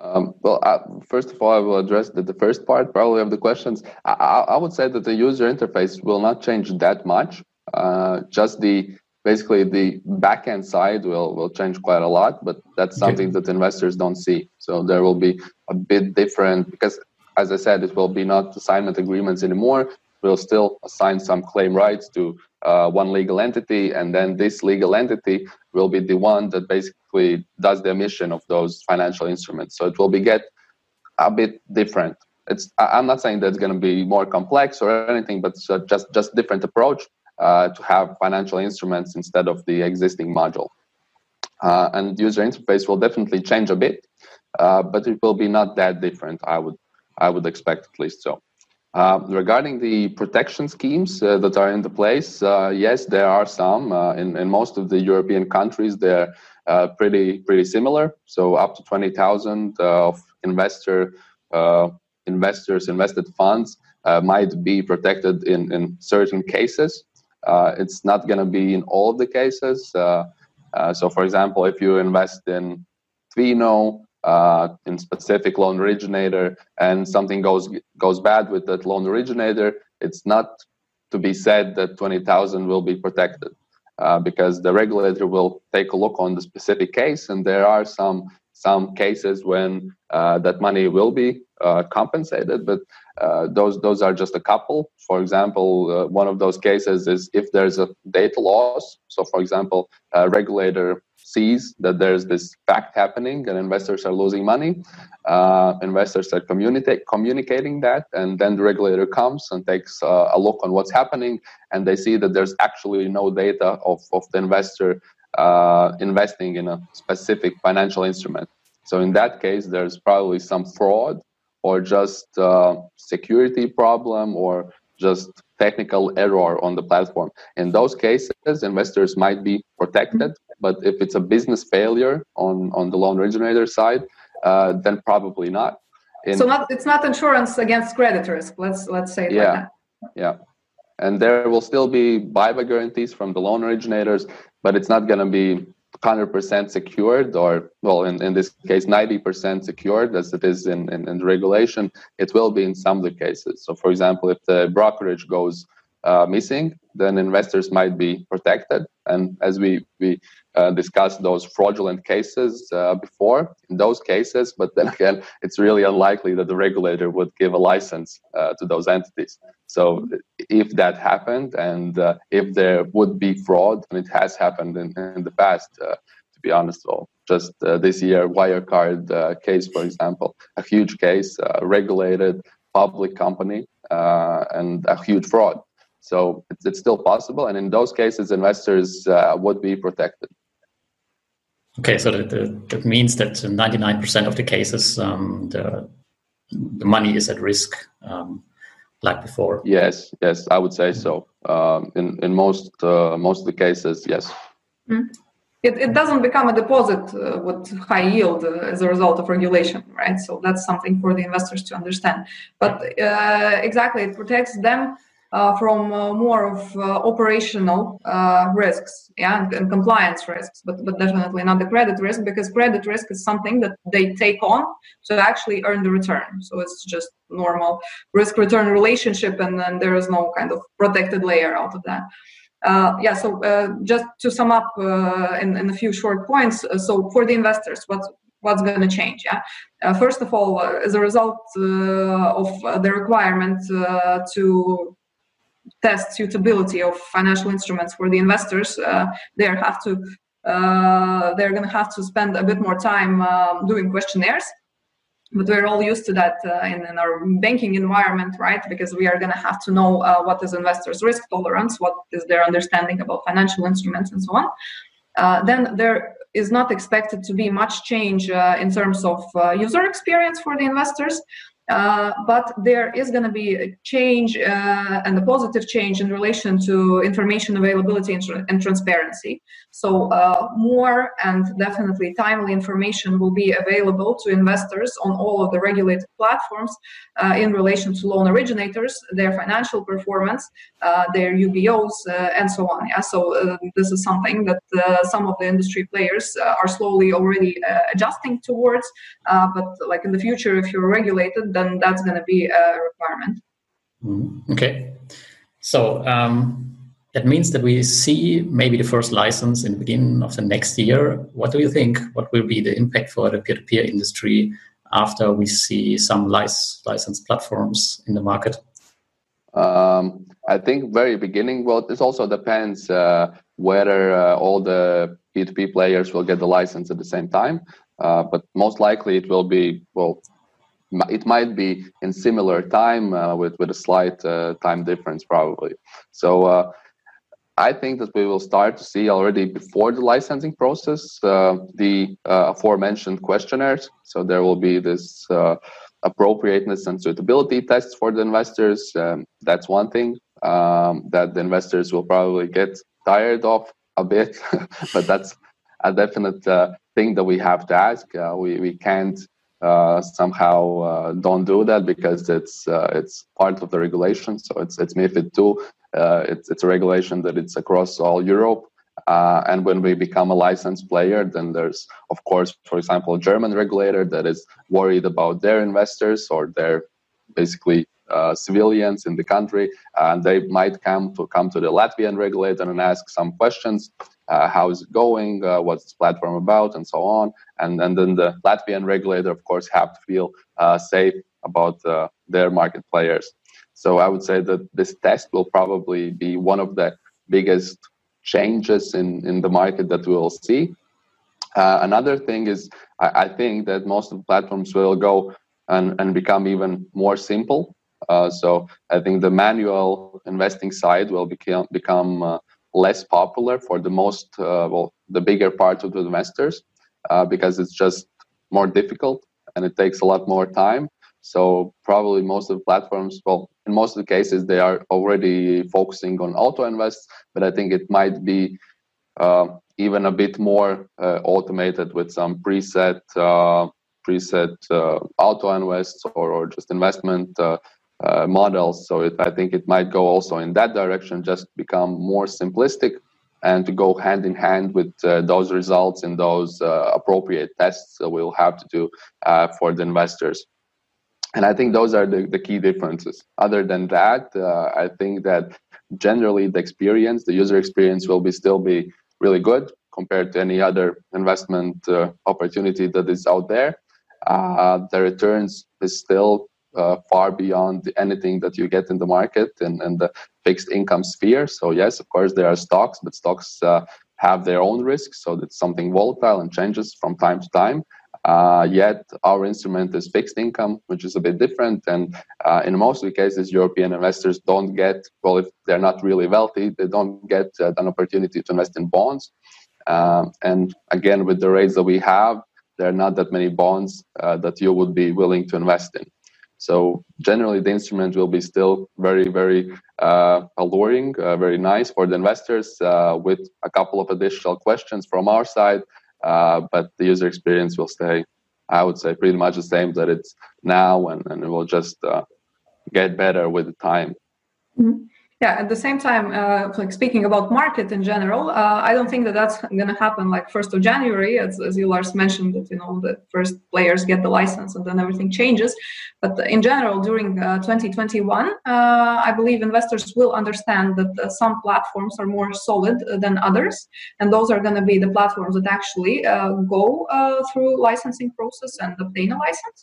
[SPEAKER 3] Um, well, uh, first of all, I will address the, the first part probably of the questions. I, I, would say that the user interface will not change that much. Uh, just the basically the backend side will will change quite a lot, but that's something okay. that investors don't see. So there will be a bit different because as I said, it will be not assignment agreements anymore. We'll still assign some claim rights to uh, one legal entity, and then this legal entity will be the one that basically does the emission of those financial instruments. So it will be get a bit different. It's I'm not saying that it's going to be more complex or anything, but just just different approach uh, to have financial instruments instead of the existing module. Uh, and user interface will definitely change a bit, uh, but it will be not that different. I would I would expect at least so. Uh, regarding the protection schemes uh, that are in the place, uh, yes, there are some. Uh, in, in most of the European countries, they're uh, pretty pretty similar. So up to twenty thousand uh, of investor investors invested funds might be protected in in certain cases. it's not going to be in all of the cases. so, for example, if you invest in Twino, uh, in specific loan originator and something goes goes bad with that loan originator, it's not to be said that 20,000 will be protected uh, because the regulator will take a look on the specific case and there are some some cases when uh, that money will be uh, compensated but uh, those those are just a couple for example uh, one of those cases is if there's a data loss so for example a regulator sees that there's this fact happening and investors are losing money. Uh, investors are communicating that, and then the regulator comes and takes uh, a look on what's happening, and they see that there's actually no data of, of the investor uh, investing in a specific financial instrument. So in that case, there's probably some fraud or just uh, security problem or just technical error on the platform. In those cases, investors might be protected but if it's a business failure on on the loan originator side, uh, then probably not.
[SPEAKER 2] In, so not it's not insurance against credit risk. Let's let's say
[SPEAKER 3] yeah,
[SPEAKER 2] like
[SPEAKER 3] yeah. And there will still be buyback guarantees from the loan originators, but it's not going to be 100% secured or well in, in this case 90% secured as it is in, in, in the regulation it will be in some of the cases. So for example if the brokerage goes uh, missing then investors might be protected. And as we we uh, discussed those fraudulent cases uh, before in those cases but then again it's really unlikely that the regulator would give a license uh, to those entities so if that happened and uh, if there would be fraud and it has happened in, in the past uh, to be honest well just uh, this year wirecard case for example a huge case regulated public company and a huge fraud. So it's, it's still possible and in those cases investors would be protected.
[SPEAKER 1] Okay, so that, that means that 99% of the cases, um, the, the money is at risk, um, like before.
[SPEAKER 3] Yes, yes, I would say so. Um, in in most uh, most of the cases, yes.
[SPEAKER 2] Mm. It, it doesn't become a deposit uh, with high yield uh, as a result of regulation, right? So that's something for the investors to understand. But uh, exactly, it protects them uh, from uh, more of uh, operational risks yeah, and, and, compliance risks, but, but definitely not the credit risk because credit risk is something that they take on to actually earn the return. So it's just normal risk return relationship, and then there is no kind of protected layer out of that. Uh, yeah, so uh, just to sum up uh, in, in, a few short points. so for the investors, what's what's going to change? Yeah, first of all, as a result of the requirement to test suitability of financial instruments for the investors, uh, they have to uh, they're going to have to spend a bit more time uh, doing questionnaires. But we're all used to that uh, in, in, our banking environment, right? Because we are going to have to know uh, what is investors' risk tolerance, what is their understanding about financial instruments, and so on. Uh, then there is not expected to be much change in terms of user experience for the investors. Uh, but there is going to be a change uh, and a positive change in relation to information availability and, tra- and transparency. So, uh, more and definitely timely information will be available to investors on all of the regulated platforms uh, in relation to loan originators, their financial performance, uh, their UBOs, and so on. Yeah, so this is something that some of the industry players are slowly already adjusting towards. but, like in the future, if you're regulated, then that's going to be a requirement.
[SPEAKER 1] Mm-hmm. Okay. So um, that means that we see maybe the first license in the beginning of the next year. What do you think? What will be the impact for the peer-to-peer industry after we see some lic- licensed platforms in the market?
[SPEAKER 3] Um, I think very beginning. Well, this also depends uh, whether uh, all the P2P players will get the license at the same time. Uh, but most likely it will be well. It might be in similar time uh, with with a slight uh, time difference probably. So uh, I think that we will start to see already before the licensing process the aforementioned questionnaires. So there will be this appropriateness and suitability tests for the investors. Um, that's one thing um, that the investors will probably get tired of a bit, but that's a definite uh, thing that we have to ask. Uh, we we can't uh, somehow uh, don't do that because it's uh, it's part of the regulation. So it's it's MiFID two. Uh, it's it's a regulation that it's across all Europe. Uh, and when we become a licensed player, then there's, of course, for example, a German regulator that is worried about their investors or their basically uh, civilians in the country, and they might come to come to the Latvian regulator and ask some questions. Uh, how is it going? Uh, what's this platform about, and so on. And, and then the Latvian regulator, of course, have to feel uh, safe about uh, their market players. So I would say that this test will probably be one of the biggest changes in, in the market that we will see. Uh, another thing is, I, I, think that most of the platforms will go and, and become even more simple. Uh, so I think the manual investing side will become become uh, less popular for the most uh, well the bigger part of the investors uh, because it's just more difficult and it takes a lot more time. So probably most of the platforms, well, in most of the cases, they are already focusing on auto invests, but I think it might be uh, even a bit more automated with some preset preset auto invests or, or just investment uh, uh, models. So it, I think it might go also in that direction, just become more simplistic and to go hand in hand with those results in those appropriate tests that we'll have to do for the investors. And i think those are the, the key differences. Other than that uh, i think that generally the experience the user experience will be still be really good compared to any other investment uh, opportunity that is out there. Uh, the returns is still uh, far beyond anything that you get in the market and, and the fixed income sphere so yes of course there are stocks but stocks uh, have their own risks so it's something volatile and changes from time to time uh, yet our instrument is fixed income, which is a bit different. And uh, in most of the cases, European investors don't get, well, if they're not really wealthy, they don't get uh, an opportunity to invest in bonds. Um, and again, with the rates that we have, there are not that many bonds uh, that you would be willing to invest in. So generally, the instrument will be still very, very uh, alluring, uh, very nice for the investors, uh, with a couple of additional questions from our side uh, but the user experience will stay, I would say, pretty much the same that it's now, and, and it will just uh, get better with the time.
[SPEAKER 2] Mm-hmm yeah at the same time uh, like speaking about market in general uh, i don't think that that's going to happen like 1st of january as, as you lars mentioned that you know the first players get the license and then everything changes. But in general during uh, 2021 uh, i believe investors will understand that uh, some platforms are more solid than others. And those are going to be the platforms that actually uh, go through licensing process and obtain a license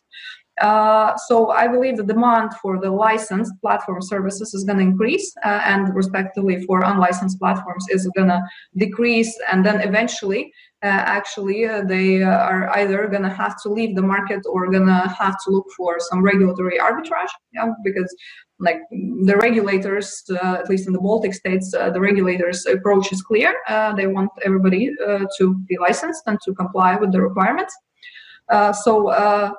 [SPEAKER 2] uh, so I believe the demand for the licensed platform services is going to increase, uh, and respectively for unlicensed platforms is going to decrease, and then eventually, uh, actually, uh, they uh, are either going to have to leave the market or going to have to look for some regulatory arbitrage, yeah, because like the regulators, at least in the Baltic states, the regulators' approach is clear. they want everybody to be licensed and to comply with the requirements. so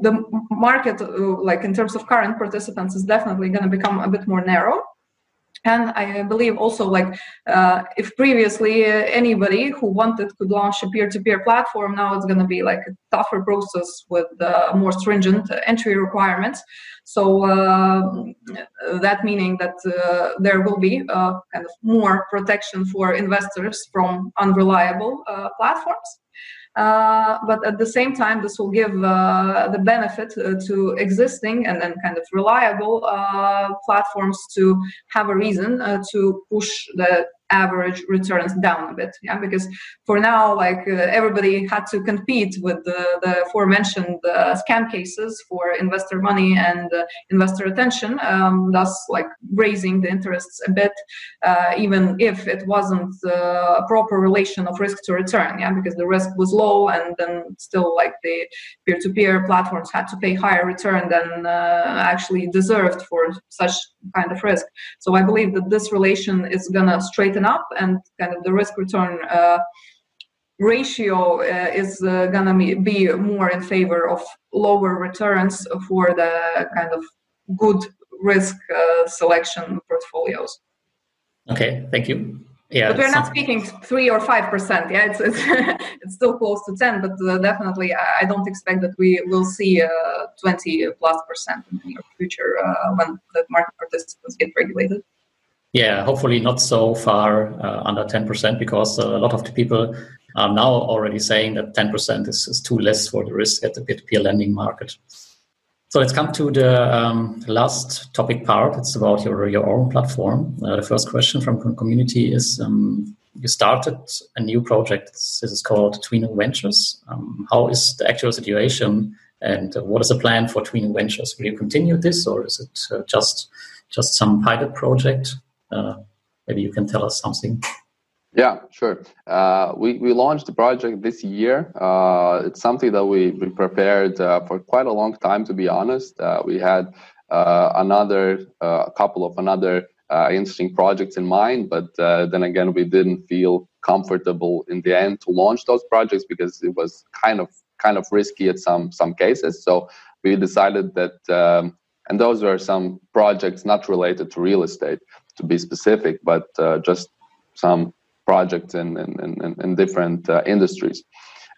[SPEAKER 2] the market, uh, like in terms of current participants, is definitely going to become a bit more narrow. And I believe also, like uh, if previously uh, anybody who wanted could launch a peer-to-peer platform, now it's going to be like a tougher process with uh, more stringent entry requirements. So uh, that meaning that uh, there will be kind of more protection for investors from unreliable platforms. Uh, but at the same time, this will give uh, the benefit uh, to existing and then kind of reliable uh, platforms to have a reason uh, to push the average returns down a bit yeah? Because for now like uh, everybody had to compete with the, the aforementioned uh, scam cases for investor money and uh, investor attention um, thus like raising the interests a bit uh, even if it wasn't uh, a proper relation of risk to return yeah? Because the risk was low and then still like the peer-to-peer platforms had to pay higher return than uh, actually deserved for such kind of risk. So i believe that this relation is gonna straighten up and kind of the risk return uh, ratio uh, is uh, gonna be more in favor of lower returns for the kind of good risk uh, selection portfolios.
[SPEAKER 1] Okay, thank you.
[SPEAKER 2] Yeah, but we're not speaking three or five percent. Yeah, it's it's, it's still close to ten, but uh, definitely I don't expect that we will see uh, twenty plus percent in the near future uh, when the market participants get regulated.
[SPEAKER 1] Yeah, hopefully not so far uh, under 10% because a lot of the people are now already saying that 10% is, is too less for the risk at the peer-to-peer lending market. So let's come to the um, last topic part. It's about your, your own platform. Uh, the first question from community is um, you started a new project. This is called Twino Ventures. Um, how is the actual situation and uh, what is the plan for Twino Ventures? Will you continue this or is it uh, just just some pilot project? Uh, maybe you can tell us something.
[SPEAKER 3] Yeah, sure. Uh, we, we launched the project this year. Uh, it's something that we, we prepared uh, for quite a long time, to be honest. Uh, we had uh, another, a couple of another interesting projects in mind, but then again, we didn't feel comfortable in the end to launch those projects because it was kind of kind of risky at some some cases. So we decided that, um, and those are some projects not related to real estate to be specific, but uh, just some projects in, in, in, in different uh, industries.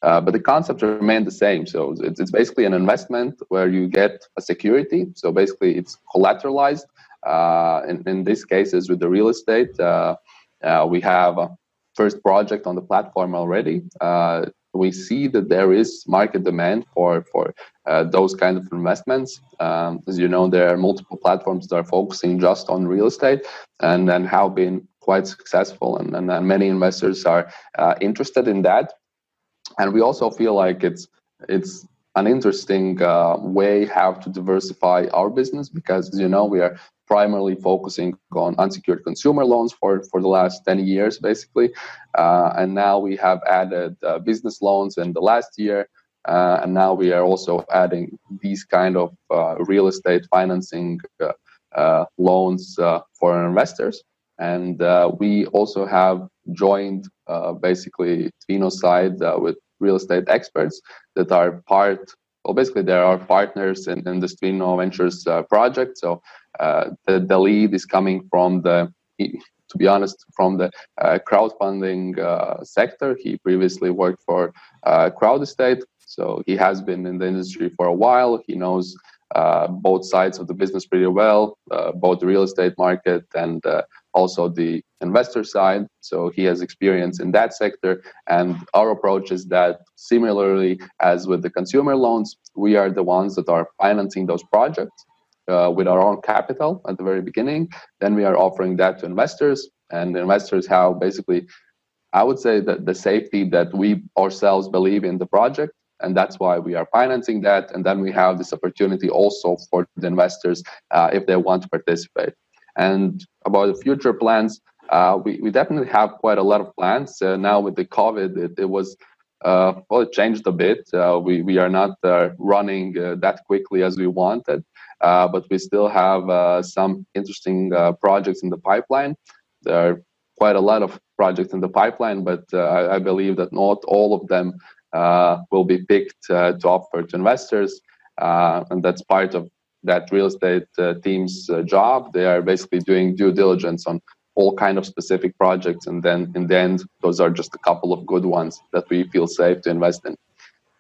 [SPEAKER 3] Uh, but the concept remained the same. So it's, it's basically an investment where you get a security. So basically, it's collateralized. Uh, in, in these cases, with the real estate, uh, uh, we have a first project on the platform already we see that there is market demand for for uh, those kind of investments. Um, as you know, there are multiple platforms that are focusing just on real estate and and have been quite successful, and, and, and many investors are uh, interested in that. And we also feel like it's it's an interesting uh, way how to diversify our business because as you know we are primarily focusing on unsecured consumer loans for, for the last 10 years, basically. Uh, and now we have added uh, business loans in the last year. Uh, and now we are also adding these kind of uh, real estate financing uh, uh, loans for investors. And we also have joined basically Twino side with real estate experts that are part well, basically, there are partners in, in the Twino Ventures uh, project. So uh, the, the lead is coming from the, to be honest, from the uh, crowdfunding uh, sector. He previously worked for uh, Crowdestate, so he has been in the industry for a while. He knows uh, both sides of the business pretty well, uh, both the real estate market and uh, also the investor side. So he has experience in that sector. And our approach is that similarly as with the consumer loans, we are the ones that are financing those projects uh, with our own capital at the very beginning. Then we are offering that to investors, and investors have basically, I would say that the safety that we ourselves believe in the project, and that's why we are financing that. And then we have this opportunity also for the investors uh, if they want to participate. And about the future plans, uh, we, we definitely have quite a lot of plans. Uh, now with the COVID, it, it was uh, well, it changed a bit. Uh, we we are not uh, running that quickly as we wanted, but we still have some interesting projects in the pipeline. There are quite a lot of projects in the pipeline, but I, I, believe that not all of them will be picked to offer to investors, and that's part of that real estate team's job. They are basically doing due diligence on all kind of specific projects and then in the end those are just a couple of good ones that we feel safe to invest in.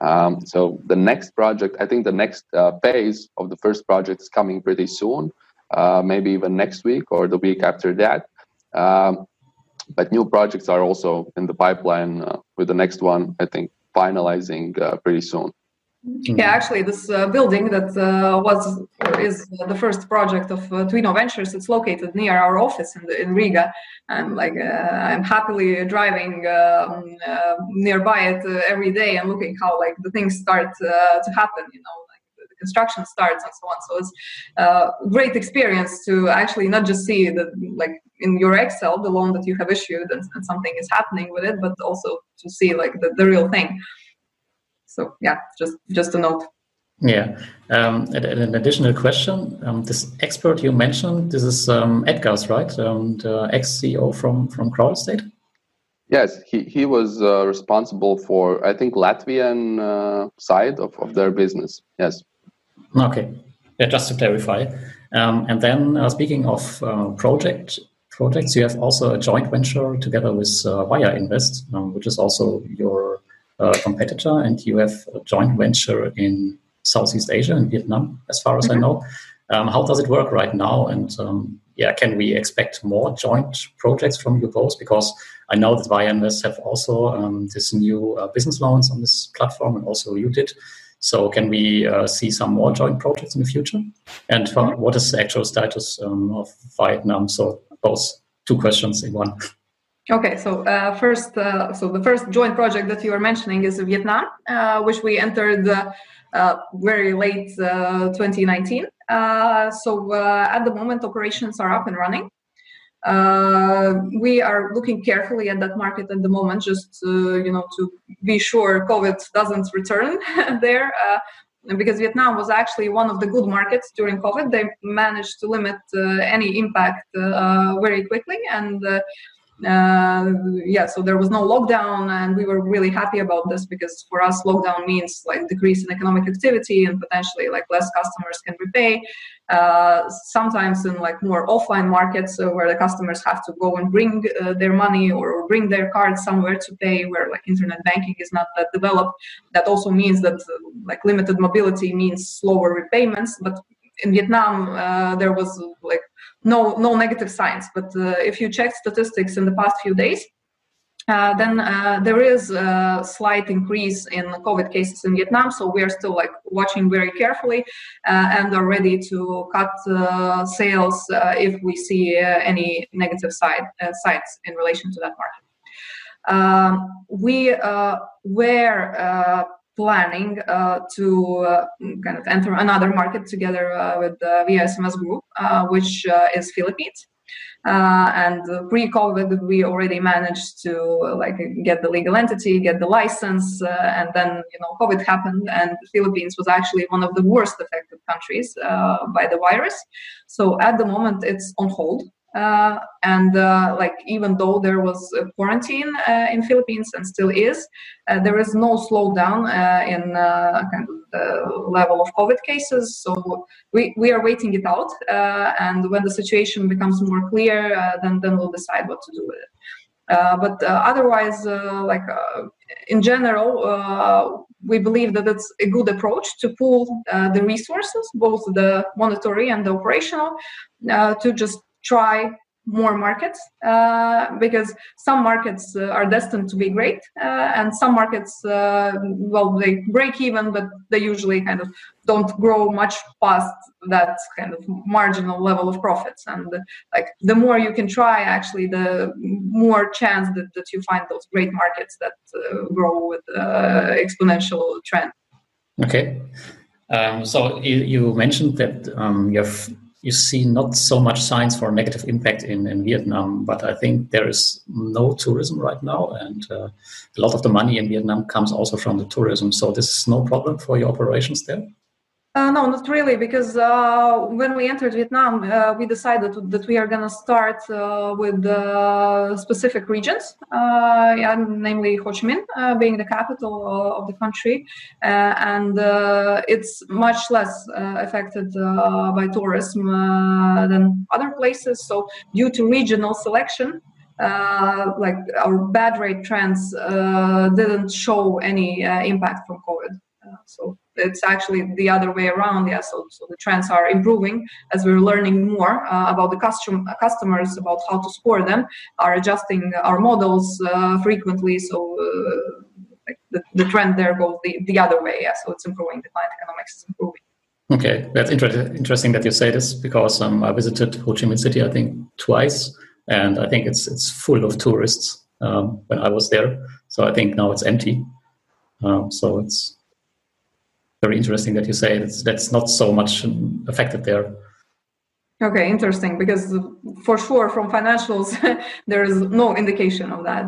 [SPEAKER 3] Um, so the next project i think the next uh, phase of the first project is coming pretty soon uh, maybe even next week or the week after that. Um, but new projects are also in the pipeline uh, with the next one i think finalizing uh, pretty soon.
[SPEAKER 2] Yeah, actually, this uh, building that uh, was is the first project of uh, Twino Ventures. It's located near our office in, in Riga, and like uh, I'm happily driving um, uh, nearby it uh, every day and looking how like the things start to happen. You know, like the construction starts and so on. So it's a great experience to actually not just see the like in your Excel the loan that you have issued and, and something is happening with it, but also to see like the, the real thing. So yeah, just just a note.
[SPEAKER 1] Yeah. Um, an additional question. Um, this expert you mentioned, this is um, Edgar's, right? Um, the ex-CEO from from Crowdestate.
[SPEAKER 3] Yes, he, he was uh, responsible for I think Latvian uh, side of, of their business. Yes.
[SPEAKER 1] Okay. Yeah, just to clarify. Um, and then uh, speaking of uh, project projects, you have also a joint venture together with uh, Viainvest, um, which is also your uh, competitor, and you have a joint venture in Southeast Asia in Vietnam, as far as mm-hmm. I know. Um, how does it work right now? And um, yeah, can we expect more joint projects from you both? Because I know that Viainvest have also um, this new uh, business loans on this platform, and also you did. So can we uh, see some more joint projects in the future? And mm-hmm. what is the actual status um, of Vietnam? So both two questions in one.
[SPEAKER 2] Okay, so uh, first, uh, so the first joint project that you are mentioning is Vietnam, uh, which we entered uh, uh, very late 2019. Uh, so at the moment, operations are up and running. we are looking carefully at that market at the moment, just you know to be sure COVID doesn't return there because Vietnam was actually one of the good markets during COVID. They managed to limit uh, any impact uh, very quickly, and uh, yeah, so there was no lockdown, and we were really happy about this because for us, lockdown means like decrease in economic activity and potentially like less customers can repay. Uh, sometimes in like more offline markets uh, where the customers have to go and bring uh, their money or bring their cards somewhere to pay, where like internet banking is not that developed. That also means that uh, like limited mobility means slower repayments, but in Vietnam, uh, there was like no no negative signs. But uh, if you check statistics in the past few days, uh, then uh, there is a slight increase in COVID cases in Vietnam. So we are still like watching very carefully uh, and are ready to cut uh, sales uh, if we see any negative side sides in relation to that market. Um, we were planning uh, to uh, kind of enter another market together uh, with the Via SMS Group, uh, which uh, is Philippines. Uh, and pre-COVID, we already managed to like get the legal entity, get the license, and then you know COVID happened, and Philippines was actually one of the worst affected countries by the virus. So at the moment, it's on hold. Uh, and uh, like even though there was a quarantine uh, in Philippines and still is, uh, there is no slowdown uh, in kind of the level of COVID cases. So we, we are waiting it out, and when the situation becomes more clear, then then we'll decide what to do with it. but otherwise, like in general, we believe that it's a good approach to pool the resources, both the monetary and the operational, to just try more markets uh, because some markets uh, are destined to be great uh, and some markets uh, well they break even but they usually kind of don't grow much past that kind of marginal level of profits. And like the more you can try actually the more chance that, that you find those great markets that uh, grow with uh, exponential trend.
[SPEAKER 1] Okay. Um, so you, you, mentioned that um, you have you see not so much signs for a negative impact in, in Vietnam, but I think there is no tourism right now, and uh, a lot of the money in Vietnam comes also from the tourism. So this is no problem for your operations there.
[SPEAKER 2] Uh, no, not really, because uh, when we entered Vietnam, uh, we decided that we are going to start uh, with specific regions, uh, yeah, namely Ho Chi Minh uh, being the capital of the country, and it's much less affected by tourism than other places. So, due to regional selection, like our bad rate trends didn't show any impact from COVID. so it's actually the other way around. Yeah, so, so the trends are improving as we're learning more uh, about the custom, customers, about how to score them, are adjusting our models uh, frequently. So uh, the, the trend there goes the, the other way. Yeah, so it's improving. The client economics is improving.
[SPEAKER 1] Okay, that's inter- interesting that you say this because um, I visited Ho Chi Minh City, I think, twice, and I think it's it's full of tourists um, when I was there. So I think now it's empty. Um, so it's very interesting that you say that's, that's not so much affected there.
[SPEAKER 2] Okay, interesting. Because for sure, from financials, there is no indication of that.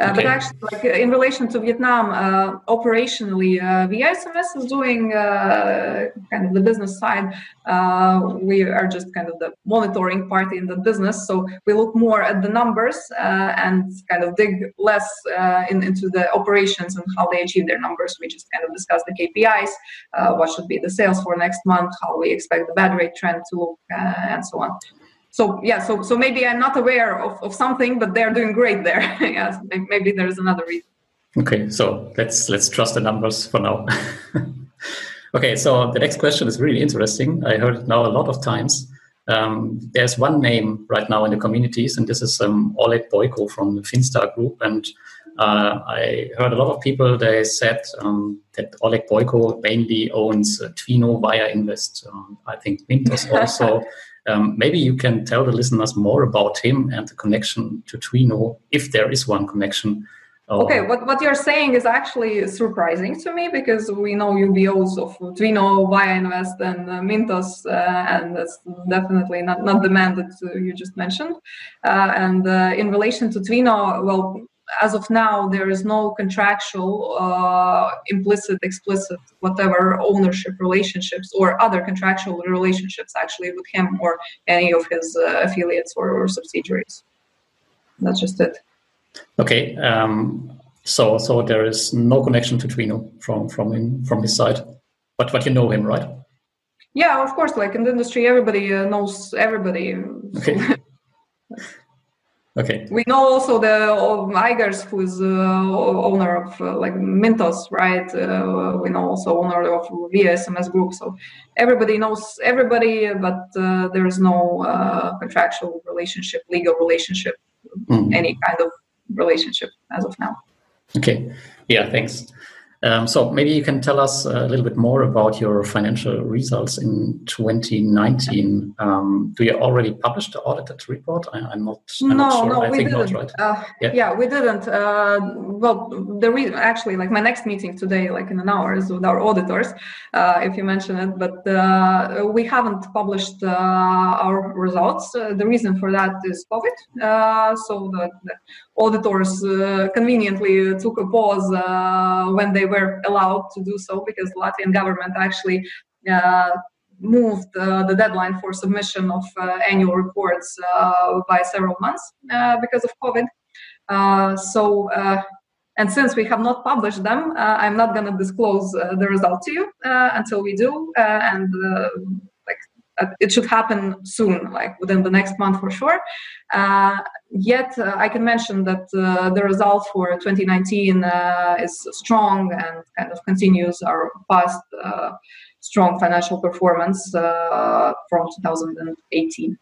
[SPEAKER 2] Uh, okay. But actually, like in relation to Vietnam, uh, operationally, uh, VISMS is doing uh, kind of the business side. Uh, we are just kind of the monitoring party in the business, so we look more at the numbers uh, and kind of dig less in, into the operations and how they achieve their numbers. We just kind of discuss the KPIs, what should be the sales for next month, how we expect the bad rate trend to look, and so on so yeah so so maybe i'm not aware of, of something but they're doing great there. Yes maybe there's another reason.
[SPEAKER 1] Okay so let's let's trust the numbers for now. Okay so the next question is really interesting. I heard it now a lot of times. Um, there's one name right now in the communities and this is um, oleg boyko from the finstar group. And uh, I heard a lot of people, they said um, that Oleg Boyko mainly owns uh, Twino Viainvest. Um, I think Mintos also um, maybe you can tell the listeners more about him and the connection to Twino, if there is one connection.
[SPEAKER 2] Okay, what, what you're saying is actually surprising to me because we know UBOs of Twino, Viainvest, and uh, Mintos, uh, and that's definitely not, not the man that uh, you just mentioned. Uh, and uh, in relation to Twino, well, as of now, there is no contractual, uh, implicit, explicit, whatever ownership relationships or other contractual relationships actually with him or any of his uh, affiliates or, or, subsidiaries. That's just it.
[SPEAKER 1] Okay. Um, so, so there is no connection to Twino from from him, from his side, but but you know him, right?
[SPEAKER 2] Yeah, of course. Like in the industry, everybody uh, knows everybody. Okay.
[SPEAKER 1] Okay.
[SPEAKER 2] We know also the Aigars, who is uh, owner of uh, like Mintos, right? Uh, we know also owner of VSMS Group. So everybody knows everybody, but uh, there is no uh, contractual relationship, legal relationship, mm. any kind of relationship as of now.
[SPEAKER 1] Okay. Yeah. Thanks. Um, so maybe you can tell us a little bit more about your financial results in 2019. Um, do you already publish the audited report? I, am not. I'm
[SPEAKER 2] no,
[SPEAKER 1] not sure.
[SPEAKER 2] no,
[SPEAKER 1] I
[SPEAKER 2] we
[SPEAKER 1] think
[SPEAKER 2] didn't.
[SPEAKER 1] Not, right?
[SPEAKER 2] Uh, yeah. yeah. we didn't. Uh, well, the reason actually, like my next meeting today, like in an hour, is with our auditors, uh, if you mention it. But uh, we haven't published uh, our results. Uh, the reason for that is COVID. so the, the auditors conveniently took a pause when they were allowed to do so because the Latvian government actually uh, moved uh, the deadline for submission of uh, annual reports uh, by several months uh, because of COVID. so, and since we have not published them, I'm not going to disclose the result to you until we do. and uh, it should happen soon, like within the next month for sure. Uh, yet, uh, I can mention that uh, the result for 2019 uh, is strong and kind of continues our past uh, strong financial performance from 2018.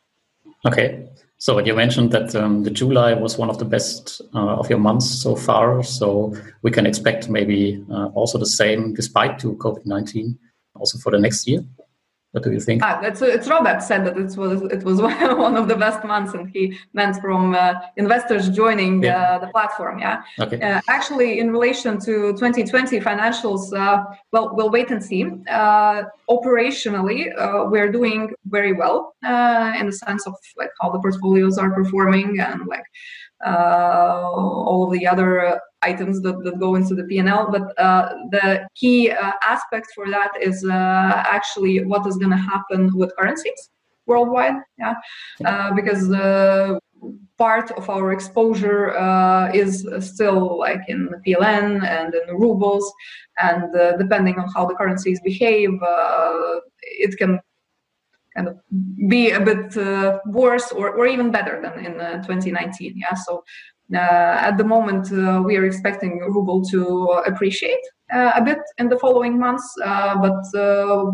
[SPEAKER 1] Okay. So you mentioned that um, the July was one of the best of your months so far. So we can expect maybe also the same, despite to COVID 19, also for the next year. What do you think?
[SPEAKER 2] Ah, it's, it's Robert said that it was it was one of the best months, and he meant from uh, investors joining yeah. uh, the platform. Yeah.
[SPEAKER 1] Okay.
[SPEAKER 2] Uh, actually, in relation to 2020 financials, uh, well, we'll wait and see. Uh, operationally, uh, we're doing very well in the sense of like how the portfolios are performing and like all of the other items that, that go into the P&L. But uh, the key uh, aspect for that is uh, actually what is going to happen with currencies worldwide. Yeah, uh, because the part of our exposure uh, is still like in the PLN and in rubles, and uh, depending on how the currencies behave, it can kind of be a bit uh, worse or, or even better than in uh, 2019 yeah so uh, at the moment, uh, we are expecting ruble to appreciate uh, a bit in the following months, but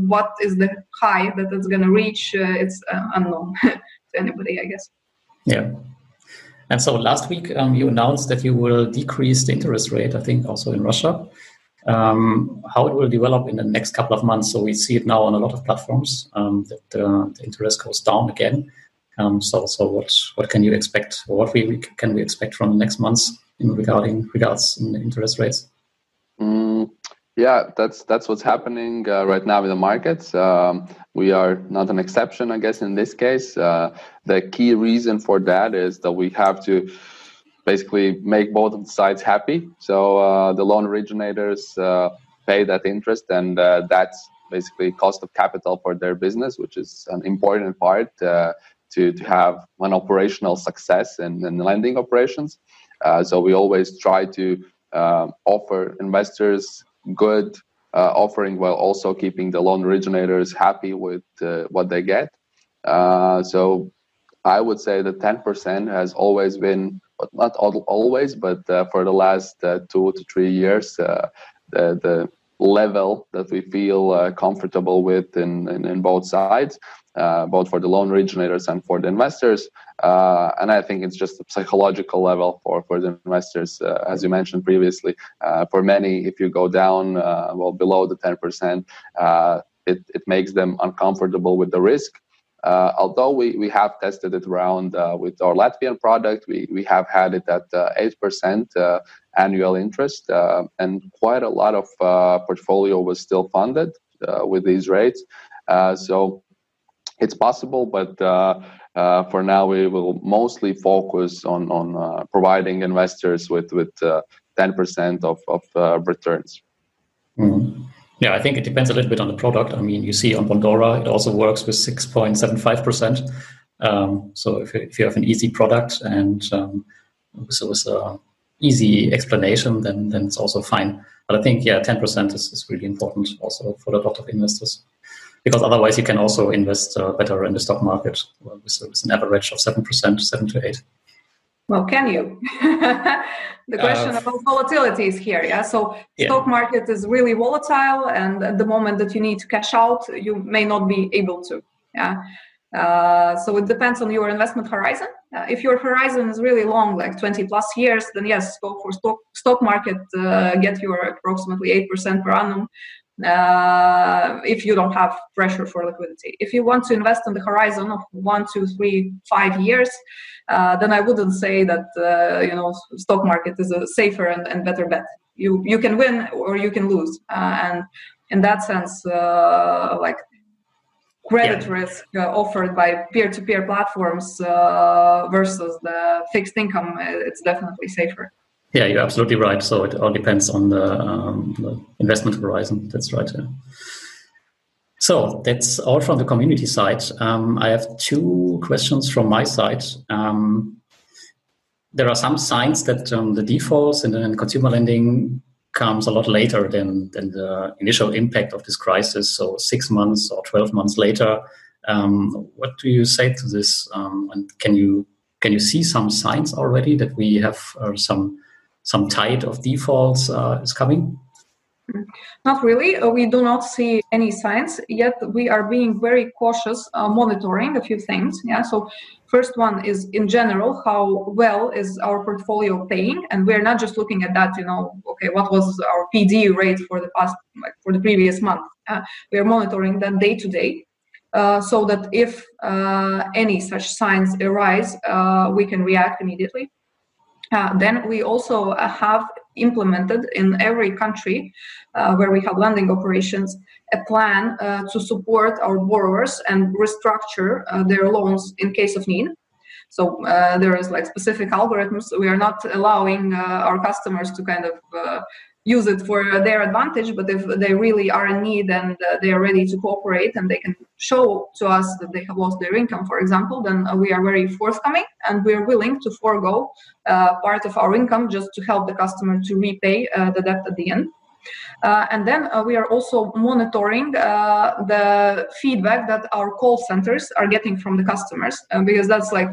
[SPEAKER 2] what is the high that it's going to reach? it's unknown to anybody, I guess.
[SPEAKER 1] Yeah. And so last week um, you announced that you will decrease the interest rate, I think also in Russia. Um, how it will develop in the next couple of months. So we see it now on a lot of platforms um, that uh, the interest goes down again. Um, so, so what what can you expect, what we can we expect from the next months in regarding regards in interest rates?
[SPEAKER 3] Mm, yeah, that's that's what's happening uh, right now in the markets. Um, we are not an exception, I guess, in this case. Uh, the key reason for that is that we have to basically make both of the sides happy. So uh, the loan originators uh, pay that interest, and uh, that's basically cost of capital for their business, which is an important part uh, to to have an operational success in, in lending operations. so we always try to offer investors good uh, offering while also keeping the loan originators happy with uh, what they get. Uh, so I would say that 10% has always been, not always, but uh, for the last uh, two to three years, uh, the, the level that we feel comfortable with in, in, in both sides uh, both for the loan originators and for the investors. Uh, and I think it's just a psychological level for, for the investors, uh, as you mentioned previously. Uh, for many, if you go down uh, well below the 10%, uh, it, it makes them uncomfortable with the risk. although we, we have tested it around with our Latvian product, we, we have had it at 8% annual interest, and quite a lot of portfolio was still funded with these rates. so it's possible, but uh, uh, for now we will mostly focus on on uh, providing investors with with ten percent of of returns.
[SPEAKER 1] Mm-hmm. Yeah, I think it depends a little bit on the product. I mean, you see on Bondora, it also works with 6.75%. Um, so if, if you have an easy product and um, with, with an easy explanation, then, then it's also fine. But I think, yeah, 10% is, is really important also for a lot of investors because otherwise you can also invest uh, better in the stock market with, with, an average of 7%, 7 to 8.
[SPEAKER 2] Well, can you? the question uh, about volatility is here. Yeah. So yeah. stock market is really volatile, and at the moment that you need to cash out, you may not be able to. Yeah. Uh, so it depends on your investment horizon. Uh, if your horizon is really long, like 20 plus years, then yes, go for stock stock market, uh, get your approximately 8% per annum uh, if you don't have pressure for liquidity. If you want to invest on the horizon of one, two, three, five years, uh, then I wouldn't say that uh, you know stock market is a safer and, and, better bet. You you can win or you can lose, uh, and in that sense, uh, like credit yeah. risk uh, offered by peer-to-peer platforms versus the fixed income, it's definitely safer.
[SPEAKER 1] Yeah, you're absolutely right. So it all depends on the, um, the investment horizon. That's right. Yeah. So that's all from the community side. Um, I have two questions from my side. Um, there are some signs that um, the defaults in, in, consumer lending comes a lot later than, than the initial impact of this crisis. So six months or 12 months later. Um, what do you say to this? Um, and can you can you see some signs already that we have uh, some some tide of defaults uh, is coming?
[SPEAKER 2] Not really. Uh, we do not see any signs yet. We are being very cautious, uh, monitoring a few things. Yeah. So, first one is in general, how well is our portfolio paying, and we're not just looking at that. You know, okay, what was our PD rate for the past, like for the previous month? Uh, we are monitoring that day to day. Uh, so that if uh, any such signs arise, we can react immediately. Uh, then we also uh, have implemented in every country uh, where we have lending operations a plan uh, to support our borrowers and restructure uh, their loans in case of need. So there is like specific algorithms. We are not allowing our customers to kind of use it for their advantage but if they really are in need and uh, they are ready to cooperate and they can show to us that they have lost their income for example then uh, we are very forthcoming and we're willing to forego uh, part of our income just to help the customer to repay uh, the debt at the end. Uh, and then uh, we are also monitoring the feedback that our call centers are getting from the customers because that's like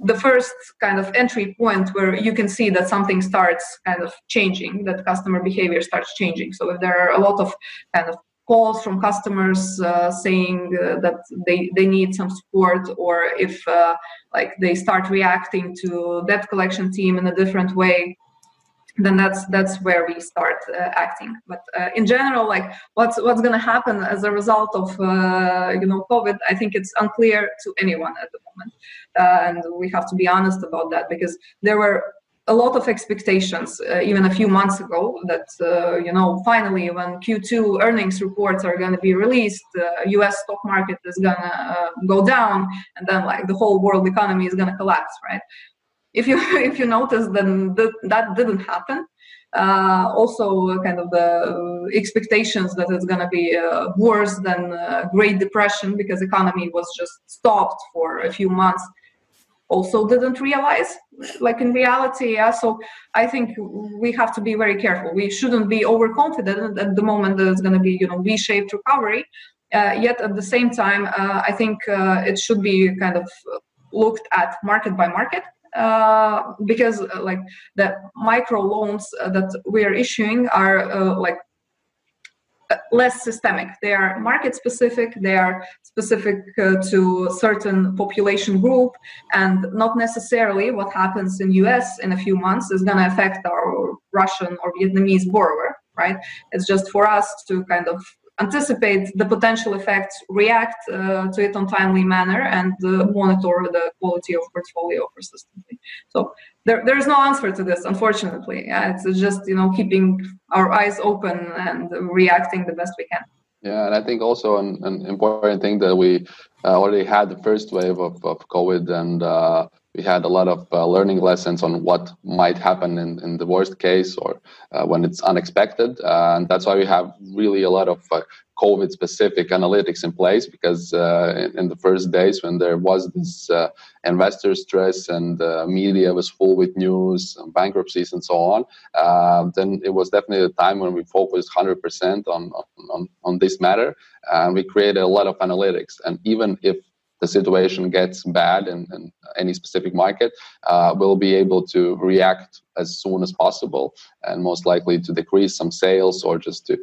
[SPEAKER 2] the first kind of entry point where you can see that something starts kind of changing, that customer behavior starts changing. So if there are a lot of kind of calls from customers uh, saying uh, that they, they need some support or if uh, like they start reacting to debt collection team in a different way then that's that's where we start uh, acting. But uh, in general like what's what's going to happen as a result of uh, you know covid i think it's unclear to anyone at the moment. And we have to be honest about that because there were a lot of expectations uh, even a few months ago that uh, you know finally when q2 earnings reports are going to be released the uh, us stock market is going to uh, go down and then like the whole world economy is going to collapse right if you if you notice then th- that didn't happen. Uh, also kind of the expectations that it's going to be uh, worse than great depression because economy was just stopped for a few months also didn't realize like in reality yeah. So i think we have to be very careful. We shouldn't be overconfident at the moment there's going to be you know v-shaped recovery. Uh, yet at the same time uh, i think uh, it should be kind of looked at market by market uh, because uh, like the micro loans uh, that we are issuing are like less systemic. They are market specific, they are specific uh, to certain population group, and not necessarily what happens in US in a few months is going to affect our Russian or Vietnamese borrower, right? It's just for us to kind of anticipate the potential effects, react uh, to it on timely manner, and uh, monitor the quality of portfolio persistently. So there, there is no answer to this, unfortunately. Yeah, it's just you know keeping our eyes open and reacting the best we can.
[SPEAKER 3] Yeah, and I think also an, an important thing that we uh, already had the first wave of, of COVID, and uh, we had a lot of uh, learning lessons on what might happen in, in the worst case or uh, when it's unexpected. Uh, and that's why we have really a lot of uh, COVID specific analytics in place because uh, in, in, the first days when there was this uh, investor stress and media was full with news and bankruptcies and so on, then it was definitely a time when we focused 100% on, on, on this matter. And we created a lot of analytics. And even if the situation gets bad in, in any specific market, uh, we'll be able to react as soon as possible and most likely to decrease some sales or just to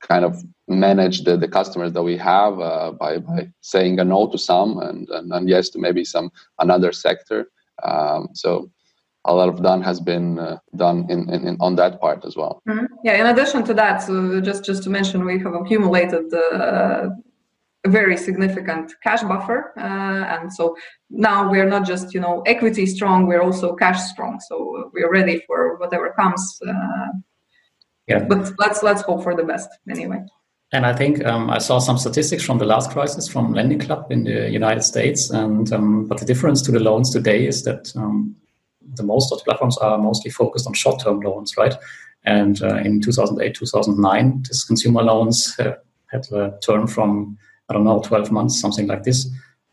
[SPEAKER 3] kind of manage the, the customers that we have uh, by, by saying a no to some and, and, and yes to maybe some another sector. Um, so a lot of done has been uh, done in, in, in, on that part as well.
[SPEAKER 2] Mm-hmm. Yeah. In addition to that, so just just to mention, we have accumulated uh, a very significant cash buffer uh, and so now we're not just you know equity strong we're also cash strong so we're ready for whatever comes uh, yeah but let's let's hope for the best anyway
[SPEAKER 1] and I think um, I saw some statistics from the last crisis from Lending Club in the United States. And um, but the difference to the loans today is that um, the most of the platforms are mostly focused on short-term loans, right? And uh, in 2008, 2009, these consumer loans uh, had a turn from I don't know, 12 months, something like this.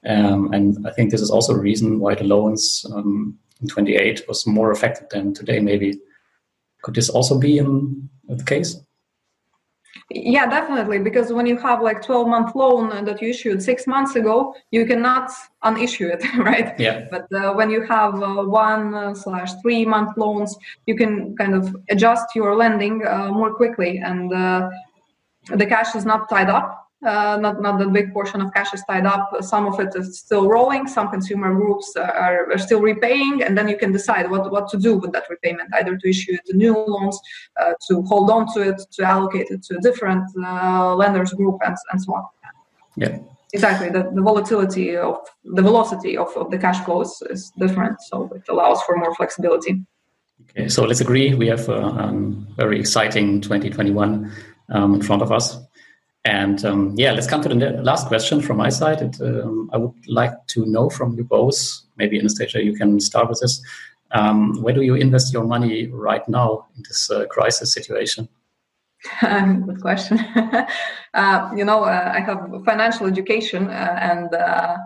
[SPEAKER 1] Um, and I think this is also a reason why the loans um, in 28 was more affected than today. Maybe could this also be in the case?
[SPEAKER 2] Yeah, definitely. Because when you have like 12 month loan that you issued six months ago, you cannot unissue it, right?
[SPEAKER 1] Yeah.
[SPEAKER 2] But uh, when you have uh, one slash three month loans, you can kind of adjust your lending uh, more quickly, and uh, the cash is not tied up uh, not not that big portion of cash is tied up. Some of it is still rolling. Some consumer groups are, are still repaying, and then you can decide what what to do with that repayment. Either to issue it new loans, uh, to hold on to it, to allocate it to a different uh, lenders group, and and so on.
[SPEAKER 1] Yeah.
[SPEAKER 2] Exactly. The, the volatility of the velocity of, of the cash flows is different, so it allows for more flexibility.
[SPEAKER 1] Okay, so let's agree we have a um, very exciting 2021 um, in front of us. And um, yeah, let's come to the last question from my side. It, um, I would like to know from you both, maybe Anastasija, you can start with this. Um, where do you invest your money right now in this uh, crisis situation?
[SPEAKER 2] Good question. uh, you know, uh, I have financial education uh, and uh,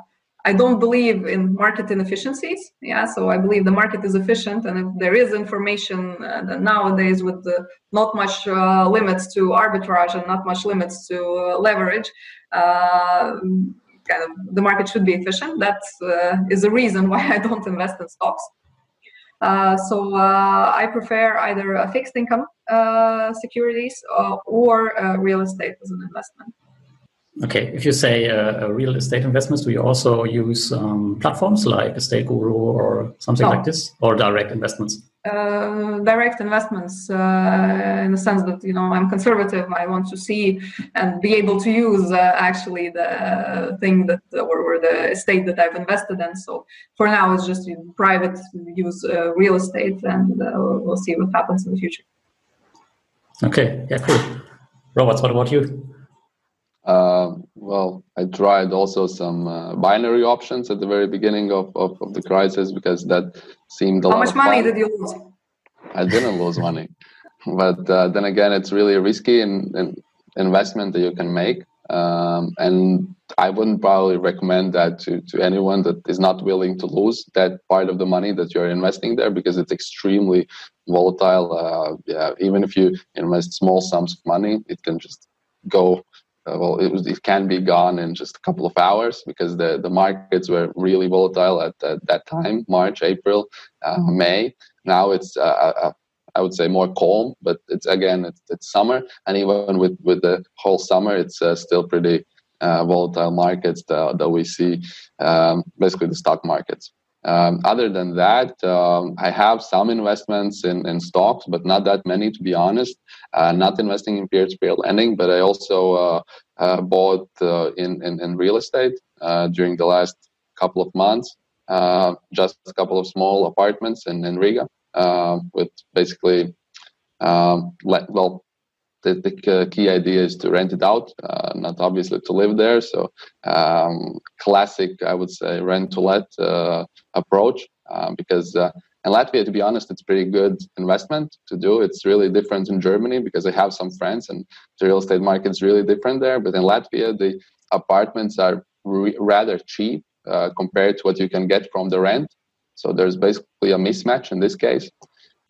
[SPEAKER 2] I don't believe in market inefficiencies. Yeah, so I believe the market is efficient, and if there is information uh, nowadays with the, not much uh, limits to arbitrage and not much limits to uh, leverage, uh, kind of the market should be efficient. That uh, is a reason why I don't invest in stocks. So I prefer either fixed income securities or real estate as an investment.
[SPEAKER 1] Okay, if you say uh, real estate investments, do you also use um, platforms like Estateguru or something no. like this, or direct investments?
[SPEAKER 2] Uh, direct investments, uh, in the sense that you know I'm conservative. I want to see and be able to use uh, actually the thing that or, or, the estate that I've invested in. So for now, it's just private use uh, real estate, and uh, we'll see what happens in the future.
[SPEAKER 1] Okay, yeah, cool. Roberts, what about you?
[SPEAKER 3] Uh, well, I tried also some uh, binary options at the very beginning of, of, of, the crisis because that seemed a
[SPEAKER 2] How
[SPEAKER 3] lot
[SPEAKER 2] How
[SPEAKER 3] much
[SPEAKER 2] money
[SPEAKER 3] fun.
[SPEAKER 2] did you lose?
[SPEAKER 3] I didn't lose money, but uh, then again, it's really a risky in, in investment that you can make, um, and I wouldn't probably recommend that to, to anyone that is not willing to lose that part of the money that you're investing there because it's extremely volatile. Uh, yeah, even if you invest small sums of money, it can just go uh, well, it, was, it can be gone in just a couple of hours because the, the markets were really volatile at, at that time, March, April, uh. May. Now it's, uh, uh, uh, I would say, more calm, but it's again, it's, it's summer. And even with, with the whole summer, it's uh, still pretty volatile markets that, that we see, um, basically the stock markets. Um, other than that, um, I have some investments in, in stocks, but not that many, to be honest. Uh, not investing in peer-to-peer lending, but I also uh, uh, bought uh, in, in, in real estate uh, during the last couple of months. Uh, just a couple of small apartments in, in Riga with basically um, well the, the key idea is to rent it out, uh, not obviously to live there. So, um, classic, I would say, rent to let uh, approach um, because uh, in Latvia, to be honest, it's pretty good investment to do. It's really different in Germany because I have some friends and the real estate market is really different there. But in Latvia, the apartments are re- rather cheap uh, compared to what you can get from the rent. So there's basically a mismatch in this case.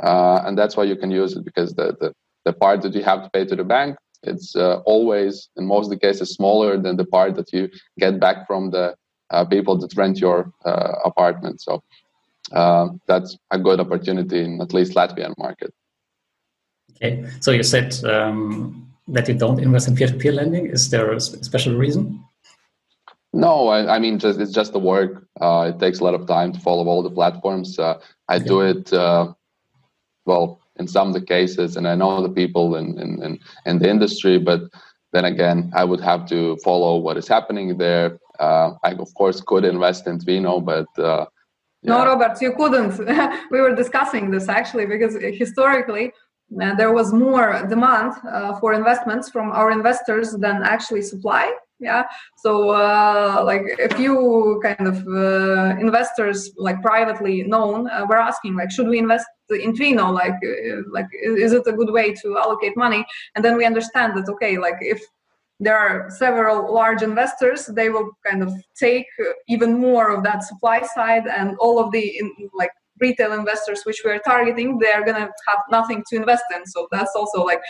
[SPEAKER 3] Uh, and that's why you can use it because the, the the part that you have to pay to the bank it's uh, always in most of the cases smaller than the part that you get back from the uh, people that rent your uh, apartment so uh, that's a good opportunity in at least latvian market
[SPEAKER 1] okay so you said um, that you don't invest in peer-to-peer lending is there a special reason
[SPEAKER 3] no, I, I, mean, just it's just the work. Uh, it takes a lot of time to follow all the platforms. Uh, I okay. do it uh, well in some of the cases, and I know the people in, in, in, in the industry, but then again, I would have to follow what is happening there. Uh, I, of course, could invest in Twino, but uh,
[SPEAKER 2] yeah. no, Robert, you couldn't. we were discussing this actually because historically uh, there was more demand uh, for investments from our investors than actually supply yeah. So uh, like a few kind of uh, investors like privately known uh, were asking like should we invest in Twino? Like uh, like is it a good way to allocate money? And then we understand that okay like if there are several large investors they will kind of take even more of that supply side and all of the in, like retail investors which we're targeting they're going to have nothing to invest in. So that's also like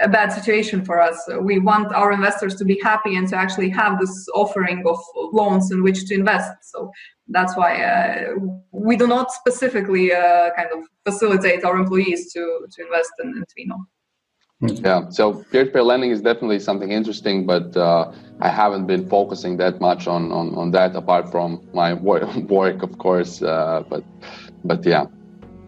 [SPEAKER 2] a bad situation for us. We want our investors to be happy and to actually have this offering of loans in which to invest. So that's why uh, we do not specifically uh, kind of facilitate our employees to, to invest in, in Twino.
[SPEAKER 3] Yeah, so peer-to-peer lending is definitely something interesting, but uh, I haven't been focusing that much on, on, on that apart from my work, work of course. Uh, but but yeah.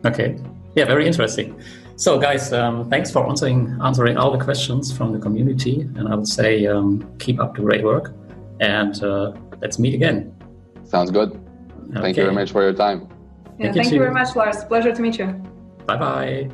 [SPEAKER 1] Okay. Yeah, very interesting. So, guys, um, thanks for answering answering all the questions from the community, and I would say um, keep up the great work, and uh, let's meet again.
[SPEAKER 3] Sounds good. Okay. Thank you very much for your time.
[SPEAKER 2] Yeah, thank, you, thank you very much, Lars. Pleasure to meet you.
[SPEAKER 1] Bye bye.